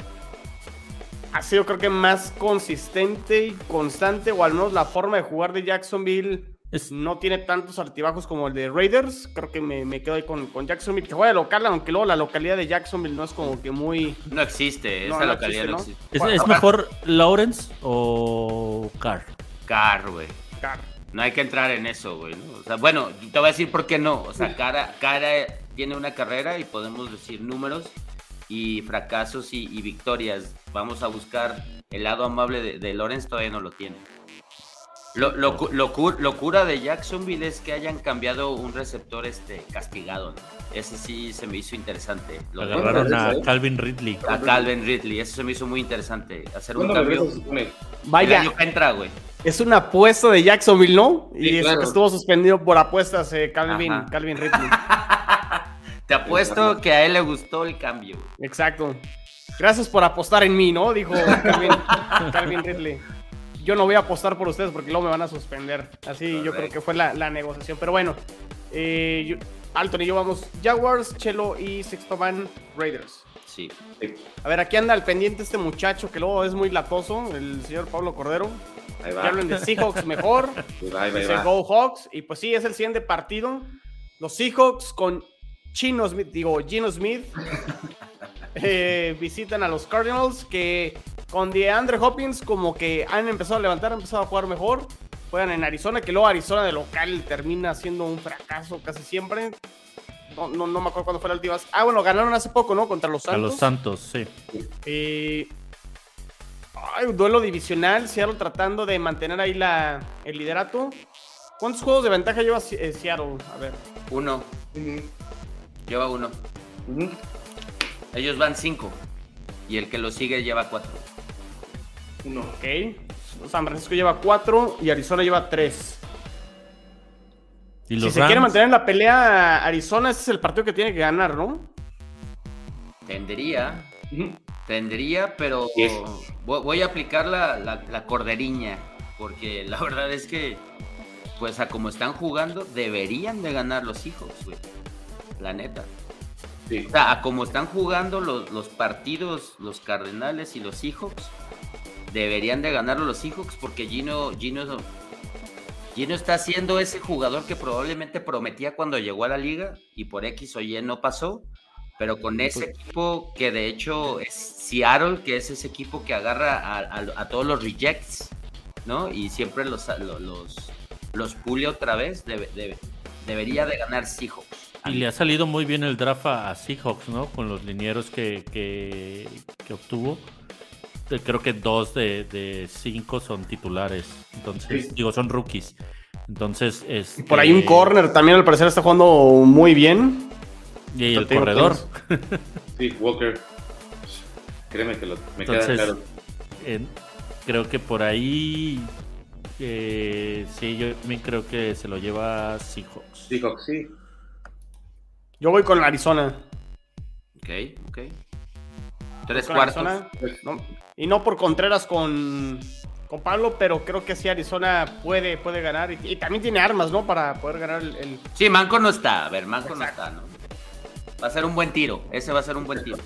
Ha sido creo que más consistente y constante, o al menos la forma de jugar de Jacksonville no tiene tantos altibajos como el de Raiders. Creo que me, quedo ahí con, con, Jacksonville, que juega de local, aunque luego la localidad de Jacksonville no es como que muy... No existe, esa localidad no existe. ¿Es, mejor Lawrence o Carr? Carr, güey. Carr. No hay que entrar en eso, güey. O sea, bueno, te voy a decir por qué no. O sea, Cara, Cara tiene una carrera y podemos decir números y fracasos y, victorias. Vamos a buscar el lado amable de, de Lawrence, todavía no lo tiene. Lo, lo, locura de Jacksonville es que hayan cambiado un receptor este castigado. Ese sí se me hizo interesante. Lo Agarraron a Calvin Ridley. A Calvin Ridley, eso se me hizo muy interesante. Hacer un cambio. Vaya. entra, güey. Es una apuesta de Jacksonville, ¿no? y estuvo suspendido por apuestas eh, Calvin, Calvin Ridley. Te apuesto que a él le gustó el cambio. Exacto. Gracias por apostar en mí, ¿no? Dijo Calvin Ridley yo no voy a apostar por ustedes porque luego me van a suspender. Así yo creo que fue la, negociación. Pero bueno, eh, Alton y yo vamos Jaguars, Chelo y Sexto Van Raiders. Sí. A ver, aquí anda al pendiente este muchacho que luego es muy latoso, el señor Pablo Cordero. Ahí va. Que hablen de Seahawks mejor. Ahí va, Go Hawks. Y pues sí, es el siguiente partido. Los Seahawks con Chino Smith, digo, Gino Smith, eh, visitan a los Cardinals que con DeAndre Hopkins como que han empezado a levantar, han empezado a jugar mejor. Juegan en Arizona, que luego Arizona de local termina siendo un fracaso casi siempre. No, no, me acuerdo cuándo fue la última. Ah, bueno, ganaron hace poco, ¿no? Contra los Santos. A los Santos, sí. Eh, hay un duelo divisional, Seattle tratando de mantener ahí la, el liderato. ¿Cuántos juegos de ventaja lleva eh, Seattle? A ver. Uno. Lleva uno. Ellos van cinco. Y el que lo sigue lleva cuatro. Uno. Ok. San Francisco lleva cuatro y Arizona lleva tres. si se quiere mantener en la pelea Arizona, ese es el partido que tiene que ganar, ¿no? Tendría. Tendría, pero voy a aplicar la, la, corderiña. Porque la verdad es que, pues a como están jugando, deberían de ganar los hijos, güey. La neta. O sea, a como están jugando los, los partidos, los Cardenales y los Seahawks, deberían de ganarlo los Seahawks porque Gino, Gino, Gino está siendo ese jugador que probablemente prometía cuando llegó a la liga y por X o Y no pasó, pero con ese pues equipo que de hecho es Seattle, que es ese equipo que agarra a, todos los rejects, ¿no? Y siempre los, los, los pule otra vez, debería de ganar Seahawks. Y le ha salido muy bien el draft a Seahawks, ¿no? Con los linieros que, que, que obtuvo creo que dos de, cinco son titulares. Entonces, digo, son rookies. Entonces, es. Por ahí un corner también al parecer está jugando muy bien. Y el corredor. Sí, Walker. Créeme que lo, me queda claro. creo que por ahí. Eh, sí, yo también creo que se lo lleva Seahawks. Seahawks, sí. Yo voy con Arizona. Ok, ok. Tres cuartos. Y no por Contreras con, con Pablo, pero creo que sí Arizona puede, puede ganar. Y, también tiene armas, ¿no? Para poder ganar el, Sí, Manco no está. A ver, Manco no está, ¿no? Va a ser un buen tiro. Ese va a ser un buen tiro.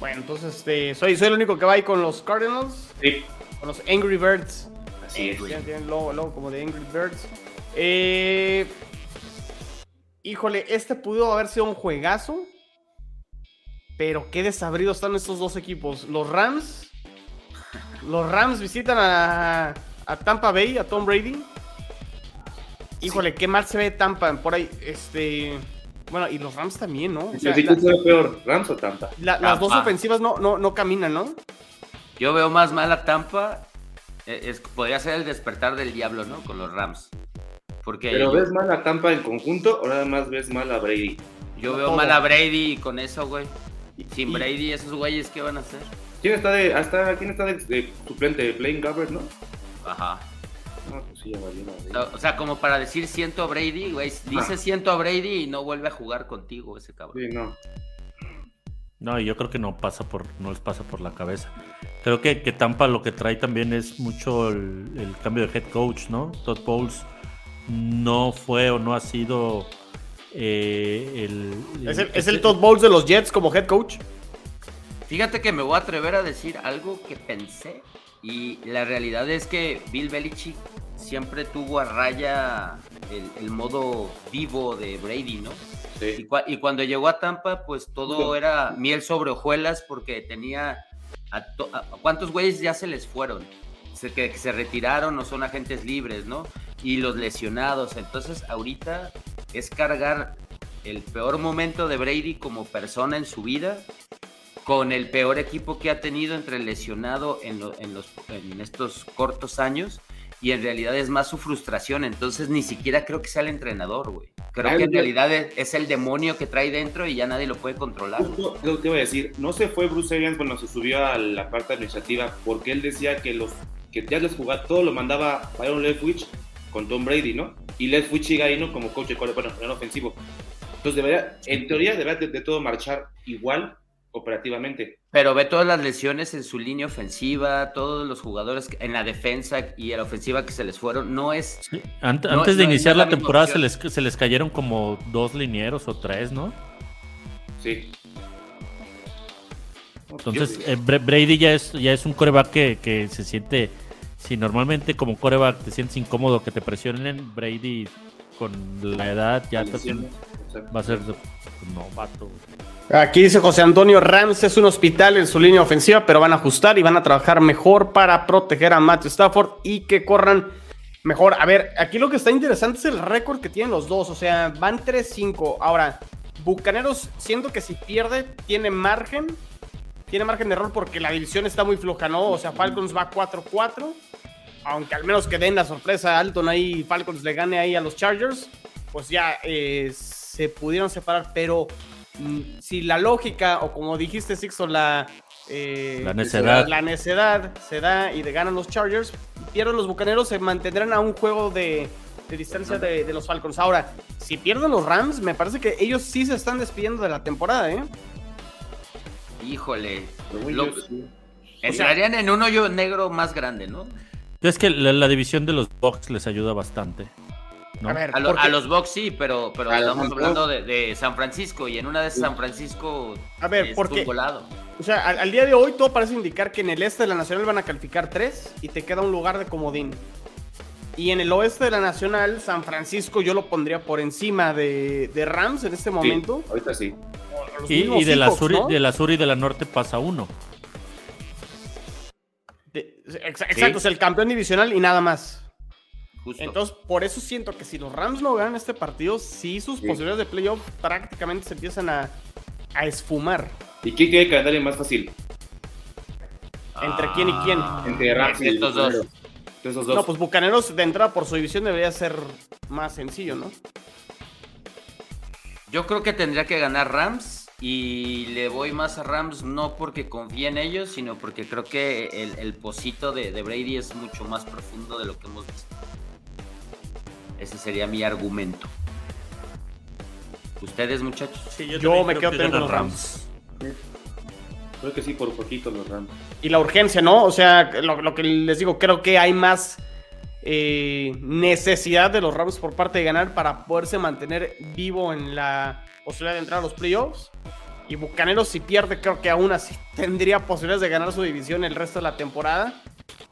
Bueno, entonces este, soy, soy el único que va ahí con los Cardinals. Sí. Con los Angry Birds. Así es. Tienen logo, como de Angry Birds. Eh, híjole, este pudo haber sido un juegazo. Pero qué desabridos están estos dos equipos. Los Rams. Los Rams visitan a, Tampa Bay, a Tom Brady. Híjole, qué mal se ve Tampa por ahí. Este. Bueno, y los Rams también, ¿no? O sea, ¿Sí peor, Rams o Tampa? las dos ofensivas no, no, no caminan, ¿no? Yo veo más mal a Tampa. E, es, podría ser el despertar del diablo, ¿no? Con los Rams. Porque ¿Pero ves mal a Tampa en conjunto o nada más ves mal a Brady? Yo veo mal a Brady con eso, güey. Sin Brady, esos güeyes, ¿qué van a hacer? ¿Quién está de, hasta, ¿quién está de, suplente? Playing Gabbert, ¿no? Ajá. No, pues sí, o sea, como para decir siento a Brady, güey. Dice ah. siento a Brady y no vuelve a jugar contigo ese cabrón. Sí, no. No, yo creo que no pasa por, no les pasa por la cabeza. Creo que, que Tampa lo que trae también es mucho el, cambio de head coach, ¿no? Todd Bowles no fue o no ha sido eh, el, ¿Es el, ¿Es el Todd Bowles de los Jets como head coach? Fíjate que me voy a atrever a decir algo que pensé y la realidad es que Bill Belichick siempre tuvo a raya el, modo vivo de Brady, ¿no? Sí. Y, cuando llegó a Tampa, pues todo era miel sobre hojuelas porque tenía... A, ¿Cuántos güeyes ya se les fueron? Que, que se retiraron o son agentes libres, ¿no? Y los lesionados. Entonces ahorita es cargar el peor momento de Brady como persona en su vida con el peor equipo que ha tenido entre el lesionado en, en, los, en estos cortos años y en realidad es más su frustración. Entonces ni siquiera creo que sea el entrenador, güey. Creo que en realidad es, el demonio que trae dentro y ya nadie lo puede controlar. Lo que iba a decir, no se fue Bruce Arians cuando se subió a la parte administrativa porque él decía que los que ya les jugaba todo lo mandaba Byron Leftwich con Tom Brady, ¿no? Y Leftwich sigue ahí, ¿no? Como coach de bueno, en ofensivo. Entonces, debería, en teoría, debería de todo marchar igual operativamente. Pero ve todas las lesiones en su línea ofensiva, todos los jugadores en la defensa y en la ofensiva que se les fueron, no es... antes, de iniciar la, temporada se les, se les cayeron como dos linieros o tres, ¿no? Sí. Entonces, eh, Brady ya es, ya es un coreback que, se siente... Si normalmente como coreback te sientes incómodo que te presionen, Brady con la edad ya va a ser novato. Aquí dice José Antonio Rams es un hospital en su línea ofensiva, pero van a ajustar y van a trabajar mejor para proteger a Matthew Stafford y que corran mejor. A ver, aquí lo que está interesante es el récord que tienen los dos, o sea, van 3-5. Ahora, Bucaneros, siento que si pierde, tiene margen, tiene margen de error porque la división está muy floja, ¿no? O sea, Falcons va 4-4, aunque al menos que den la sorpresa a Alton ahí, Falcons le gane ahí a los Chargers, pues ya eh, se pudieron separar, pero Mm, si la lógica, o como dijiste, Sixto, la, eh, la necedad. La necedad se da y de ganan los Chargers, pierden los bucaneros, se mantendrán a un juego de, distancia de, los Falcons. Ahora, si pierden los Rams, me parece que ellos sí se están despidiendo de la temporada, ¿eh? Híjole. entrarían en un hoyo negro más grande, ¿no? Es que la división de los Bucks les ayuda bastante. A, los Bucks sí, pero, pero estamos hablando de, San Francisco y en una de San Francisco a ver, porque, O sea, al, día de hoy todo parece indicar que en el este de la Nacional van a calificar tres y te queda un lugar de comodín. Y en el oeste de la Nacional, San Francisco yo lo pondría por encima de, Rams en este momento. ahorita sí. Y, de, la sur, de la sur y de la norte pasa uno. exacto, es el campeón divisional y nada más. Entonces, por eso siento que si los Rams no ganan este partido, sí sus posibilidades de playoff prácticamente se empiezan a, esfumar. ¿Y quién tiene el calendario más fácil? ¿Entre quién y quién? Entre Rams y estos dos. Dos. No, pues Bucaneros de entrada por su división debería ser más sencillo, ¿no? Yo creo que tendría que ganar Rams y le voy más a Rams no porque confíe en ellos, sino porque creo que el, el pocito de, de Brady es mucho más profundo de lo que hemos visto. Ese sería mi argumento. ¿Ustedes, muchachos? yo, me quedo con los Rams. Creo que sí, por poquito los Rams. Y la urgencia, ¿no? O sea, lo, que les digo, creo que hay más eh, necesidad de los Rams por parte de ganar para poderse mantener vivo en la posibilidad de entrar a los playoffs. Y Bucaneros, si pierde, creo que aún así tendría posibilidades de ganar su división el resto de la temporada.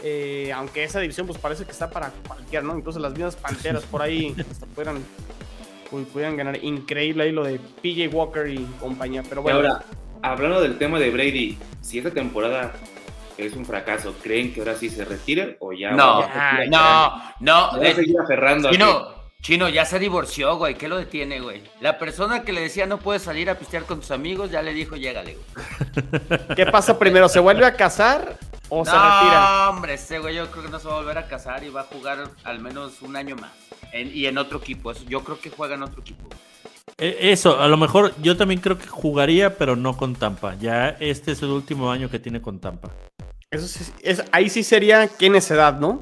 Eh, aunque esa división pues parece que está para cualquiera, ¿no? Incluso las mismas Panteras por ahí hasta pudieran, ganar. Increíble ahí lo de PJ Walker y compañía. Pero bueno. ahora, hablando del tema de Brady, si esta temporada es un fracaso, ¿creen que ahora sí se retire o ya? No, no, no. Seguir aferrando. Chino, Chino, ya se divorció, güey. ¿Qué lo detiene, güey? La persona que le decía no puedes salir a pistear con tus amigos ya le dijo, llégale, güey. ¿Qué pasa primero? ¿Se vuelve a casar ¿O se retira? No, hombre, ese güey yo creo que no se va a volver a casar y va a jugar al menos un año más. y en otro equipo. Yo creo que juega en otro equipo. Eh, eso, a lo mejor yo también creo que jugaría, pero no con Tampa. Ya este es el último año que tiene con Tampa. Eso sí, es, ahí sí sería qué necesidad, ¿no?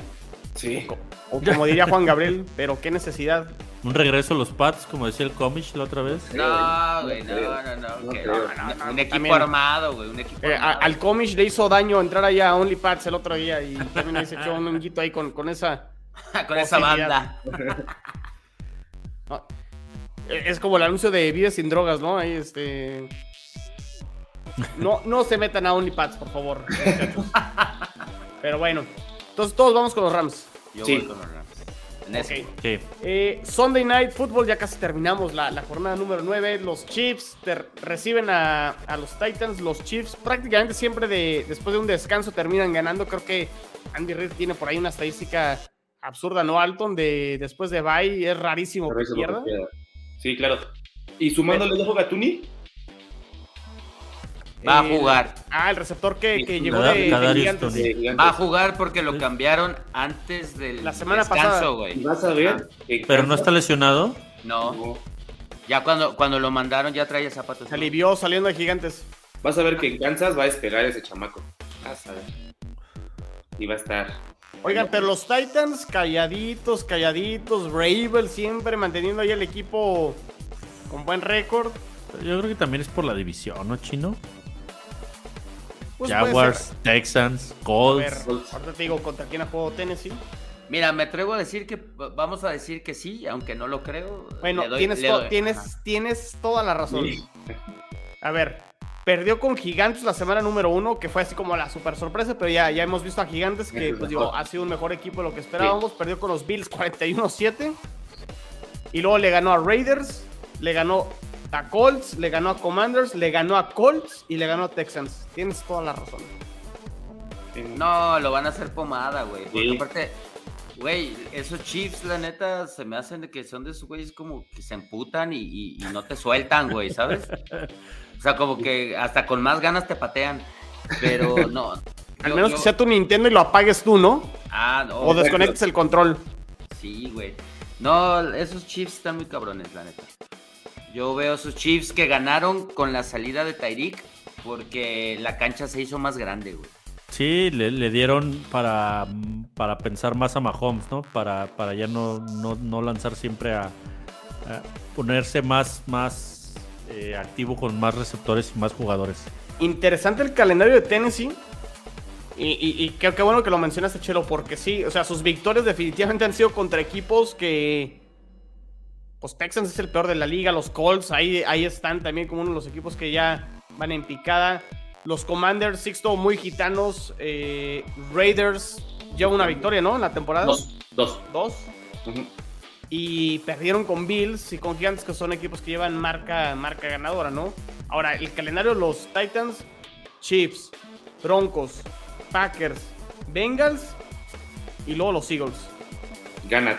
Sí. O, como diría Juan Gabriel, pero qué necesidad. un regreso a los Pats, como decía el Comish la otra vez. No, güey, no, no, no. un equipo armado, güey, un equipo eh, Al Comish le hizo daño entrar allá a OnlyPats el otro día y también se echó un honguito ahí con, con esa... con esa banda. es como el anuncio de Vives sin drogas, ¿no? Ahí este... No, no se metan a OnlyPads, por favor. Pero bueno, entonces todos vamos con los Rams. Yo voy con los Rams. Okay. Sí. Eh, Sunday Night Football, ya casi terminamos la, jornada número 9. Los Chiefs reciben a, los Titans. Los Chiefs prácticamente siempre de, después de un descanso terminan ganando. Creo que Andy Reid tiene por ahí una estadística absurda, ¿no, Alton? De, después de bye es rarísimo, que pierda. Sí, claro. ¿Y sumándole dejo Gatuni? Va a jugar. Ah, el receptor que, que llegó de, Va a jugar porque lo cambiaron antes del la semana pasada. güey. Vas a ver. Pero no está lesionado. No. Ya cuando, cuando lo mandaron ya traía zapatos. Se alivió saliendo de gigantes. Vas a ver que en Kansas va a despegar ese chamaco. Vas a ver. Y va a estar. Oigan, pero los Titans calladitos, calladitos. Ravel siempre manteniendo ahí el equipo con buen récord. Yo creo que también es por la división, ¿no, Chino? Pues Jaguars, Texans, Colts. ahorita te digo contra quién ha jugado Tennessee. Mira, me atrevo a decir que vamos a decir que sí, aunque no lo creo. Bueno, tienes, tienes, tienes toda la razón. A ver, perdió con Gigantes la semana número uno, que fue así como la super sorpresa, pero ya, ya hemos visto a Gigantes que pues, digo, ha sido un mejor equipo de lo que esperábamos. Perdió con los Bills 41-7. Y luego le ganó a Raiders, le ganó a Colts, le ganó a Commanders, le ganó a Colts y le ganó a Texans. Tienes toda la razón. No, lo van a hacer pomada, güey. Porque aparte, güey, esos Chiefs, la neta, se me hacen de que son de esos güeyes como que se emputan y, no te sueltan, güey, ¿sabes? O sea, como que hasta con más ganas te patean. Pero no. Al menos que sea tu Nintendo y lo apagues tú, ¿no? Ah, no. O desconectes el control. Sí, güey. No, esos Chiefs están muy cabrones, la neta. Yo veo sus Chiefs que ganaron con la salida de Tyreek porque la cancha se hizo más grande, güey. Sí, le, dieron para, para pensar más a Mahomes, ¿no? Para, para ya no, no, lanzar siempre a, ponerse más, más eh, activo con más receptores y más jugadores. Interesante el calendario de Tennessee. Y, y, qué, bueno que lo mencionaste, Chelo, porque sí, o sea, sus victorias definitivamente han sido contra equipos que, pues Texans es el peor de la liga, los Colts ahí, ahí están también como uno de los equipos que ya van en picada. Los Commanders, Sixto, muy gitanos. Eh, Raiders lleva una victoria, ¿no? En la temporada. Dos. Dos. Dos. Y perdieron con Bills y con Giants, que son equipos que llevan marca, marca ganadora, ¿no? Ahora, el calendario, los Titans, Chiefs, Broncos, Packers, Bengals y luego los Eagles. Gana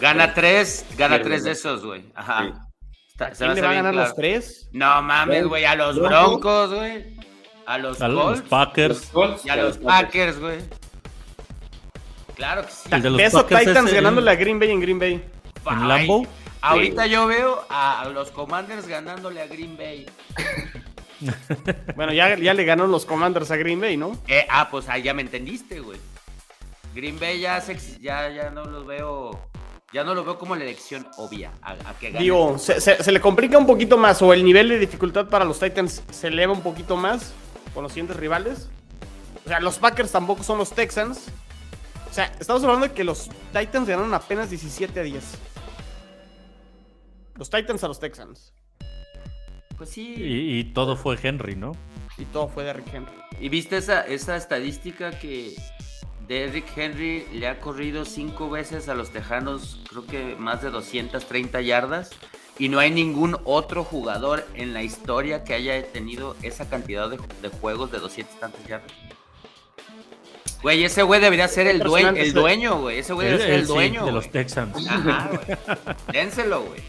Gana tres, gana tres de esos, güey. Ajá. ¿A quién le va a ganar los tres? No mames, güey. A los Broncos, güey. A los, a los Packers. y a los Packers, güey. Claro que sí. El de los Eso Titans ganándole a Green Bay en Green Bay. ¿En Lambo? Ahorita yo veo a los Commanders ganándole a Green Bay. bueno, ya, ya le ganaron los Commanders a Green Bay, ¿no? Eh, ah, pues ahí ya me entendiste, güey. Green Bay ya, ya, ya no los veo ya no lo veo como la elección obvia a, que gane. Digo, se, le complica un poquito más o el nivel de dificultad para los Titans se eleva un poquito más con los siguientes rivales. O sea, los Packers tampoco son los Texans. O sea, estamos hablando de que los Titans ganaron apenas 17 a 10. Los Titans a los Texans. Pues sí. Y, todo fue Henry, ¿no? Y todo fue Derrick Henry. ¿Y viste esa, esa estadística que Derrick Henry le ha corrido cinco veces a los Tejanos, creo que más de 230 yardas. Y no hay ningún otro jugador en la historia que haya tenido esa cantidad de, juegos de 200 tantas yardas. Güey, ese güey debería ser el, dueño, el dueño, güey. Ese güey debería ser el dueño. de los Texans. Ajá, güey. Dénselo, güey.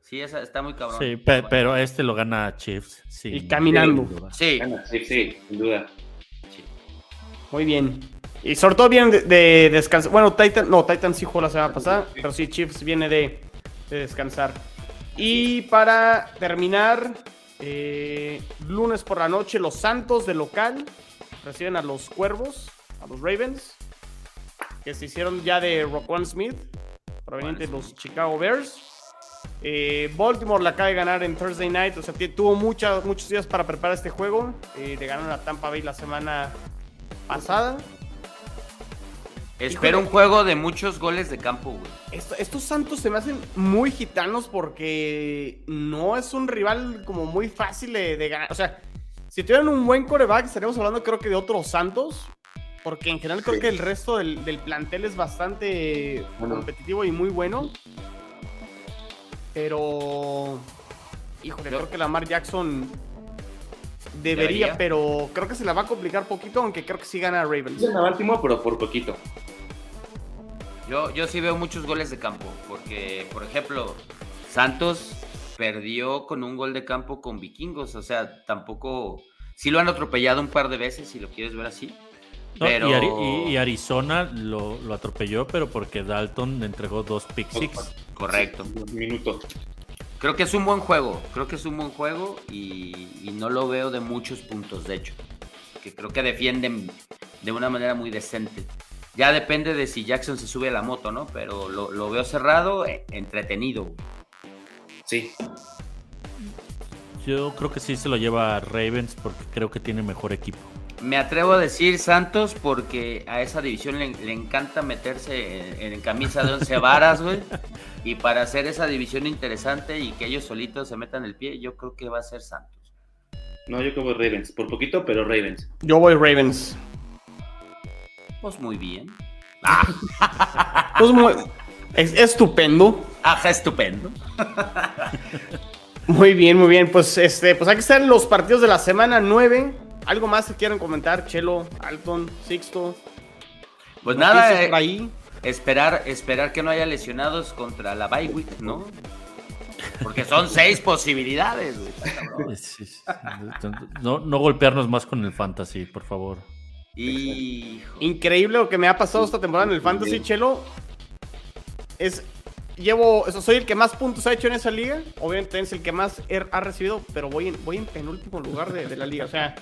Sí, esa, está muy cabrón. Sí, pero este lo gana Chiefs. Sí. Y caminando. Sí. Sí, sí, sin duda. Muy bien. Y sobre todo vienen de, descansar. Bueno, Titan, no, Titan sí jugó la semana pasada, pero sí, Chiefs viene de, descansar. Y para terminar, eh, lunes por la noche, los Santos de local reciben a los Cuervos, a los Ravens, que se hicieron ya de Roquan Smith. proveniente de los Chicago Bears. Eh, Baltimore la acaba de ganar en Thursday Night, o sea, tuvo muchos días para preparar este juego. Eh, le ganaron a Tampa Bay la semana pasada. Espero un juego de muchos goles de campo, güey. estos Santos se me hacen muy gitanos porque no es un rival como muy fácil de, ganar. O sea, si tuvieran un buen coreback, estaríamos hablando creo que de otros Santos. Porque en general creo que el resto del, plantel es bastante competitivo y muy bueno. Pero. Híjole, creo que Lamar Jackson debería, pero creo que se la va a complicar poquito, aunque creo que sí gana Ravens. Gana Baltimore, pero por poquito. Yo, yo sí veo muchos goles de campo, porque, por ejemplo, Santos perdió con un gol de campo con vikingos, o sea, tampoco... Sí lo han atropellado un par de veces, si lo quieres ver así. pero... y, Arizona lo, atropelló, pero porque Dalton le entregó dos pick six. Correcto. Minuto. Creo que es un buen juego, creo que es un buen juego y, y no lo veo de muchos puntos, de hecho. Que creo que defienden de una manera muy decente. Ya depende de si Jackson se sube a la moto, ¿no? Pero lo, veo cerrado, eh, entretenido. Sí. Yo creo que sí se lo lleva Ravens porque creo que tiene mejor equipo. Me atrevo a decir Santos porque a esa división le, encanta meterse en, camisa de once varas, güey. Y para hacer esa división interesante y que ellos solitos se metan el pie, yo creo que va a ser Santos. No, yo creo Ravens. Por poquito, pero Ravens. Yo voy Ravens. Pues muy bien. Pues muy, es, estupendo. Ajá, estupendo. muy bien, muy bien. Pues este, pues aquí están los partidos de la semana 9. ¿Algo más que quieran comentar? Chelo, Alton, Sixto. Pues nada, eh, ahí. Esperar, esperar que no haya lesionados contra la bye ¿no? Porque son seis posibilidades, No, no golpearnos más con el fantasy, por favor. Increíble lo que me ha pasado esta temporada en el Fantasy, Chelo. Es. Llevo. soy el que más puntos ha hecho en esa liga. Obviamente es el que más ha recibido, pero voy en, voy en penúltimo lugar de, la liga. O sea.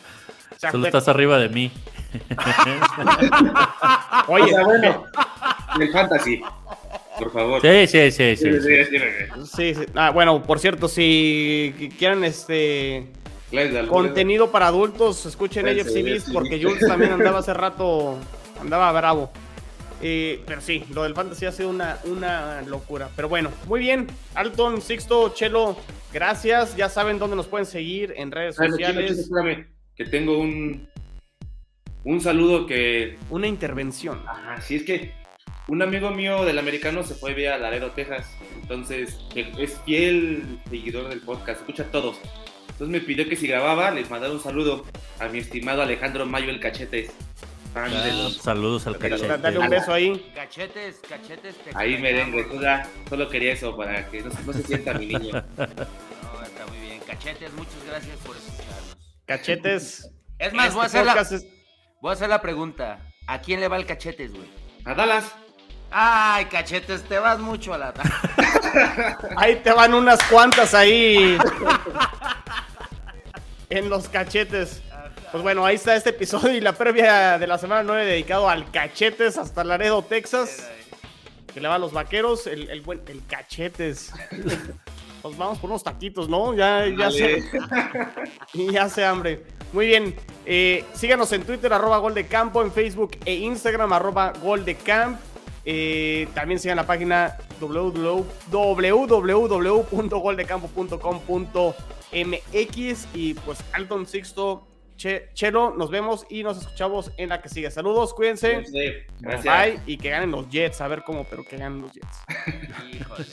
Solo estás arriba de mí. Oye, bueno. En el Fantasy. Por favor. Sí, sí, sí, sí. Sí, sí. Ah, bueno, por cierto, si quieren este Contenido para adultos, escuchen AFC porque Jules también andaba hace rato, andaba bravo. Eh, pero sí, lo del fantasy ha sido una, una locura. Pero bueno, muy bien. Alton, Sixto, Chelo, gracias. Ya saben dónde nos pueden seguir en redes sociales. Que tengo un, un saludo que... Una intervención. Ajá, sí, es que un amigo mío del americano se fue vía Laredo, Texas. Entonces, es fiel seguidor del podcast, escucha a todos. Entonces me pidió que si grababa, les mandara un saludo a mi estimado Alejandro Mayo el Cachetes. Ah, saludos al Cachetes. Dale un beso ahí. Cachetes, cachetes. ahí merengue, tú solo quería eso para que no, se sienta mi niño. No, está muy bien. Cachetes, muchas gracias por escucharnos. Cachetes. Es más, voy, a este hacer la, voy a hacer la pregunta. ¿A quién le va el Cachetes, güey? A Dallas. Ay, cachetes, te vas mucho a la. ahí te van unas cuantas ahí en los cachetes. Pues bueno, ahí está este episodio y la previa de la semana 9 dedicado al cachetes hasta Laredo, Texas. Que le va a los vaqueros, el, el buen, el cachetes. Pues vamos por unos taquitos, ¿no? Ya, ya se. ya se hambre. Muy bien. Eh, síganos en Twitter, arroba gol de campo, en Facebook e Instagram, arroba gol de camp. Eh, también sigan la página www.goldecampo.com.mx MX. Y pues Alton Sixto, Chelo, nos vemos y nos escuchamos en la que sigue. Saludos, cuídense. Bye y que ganen los Jets. A ver cómo, pero que ganen los Jets. Híjole.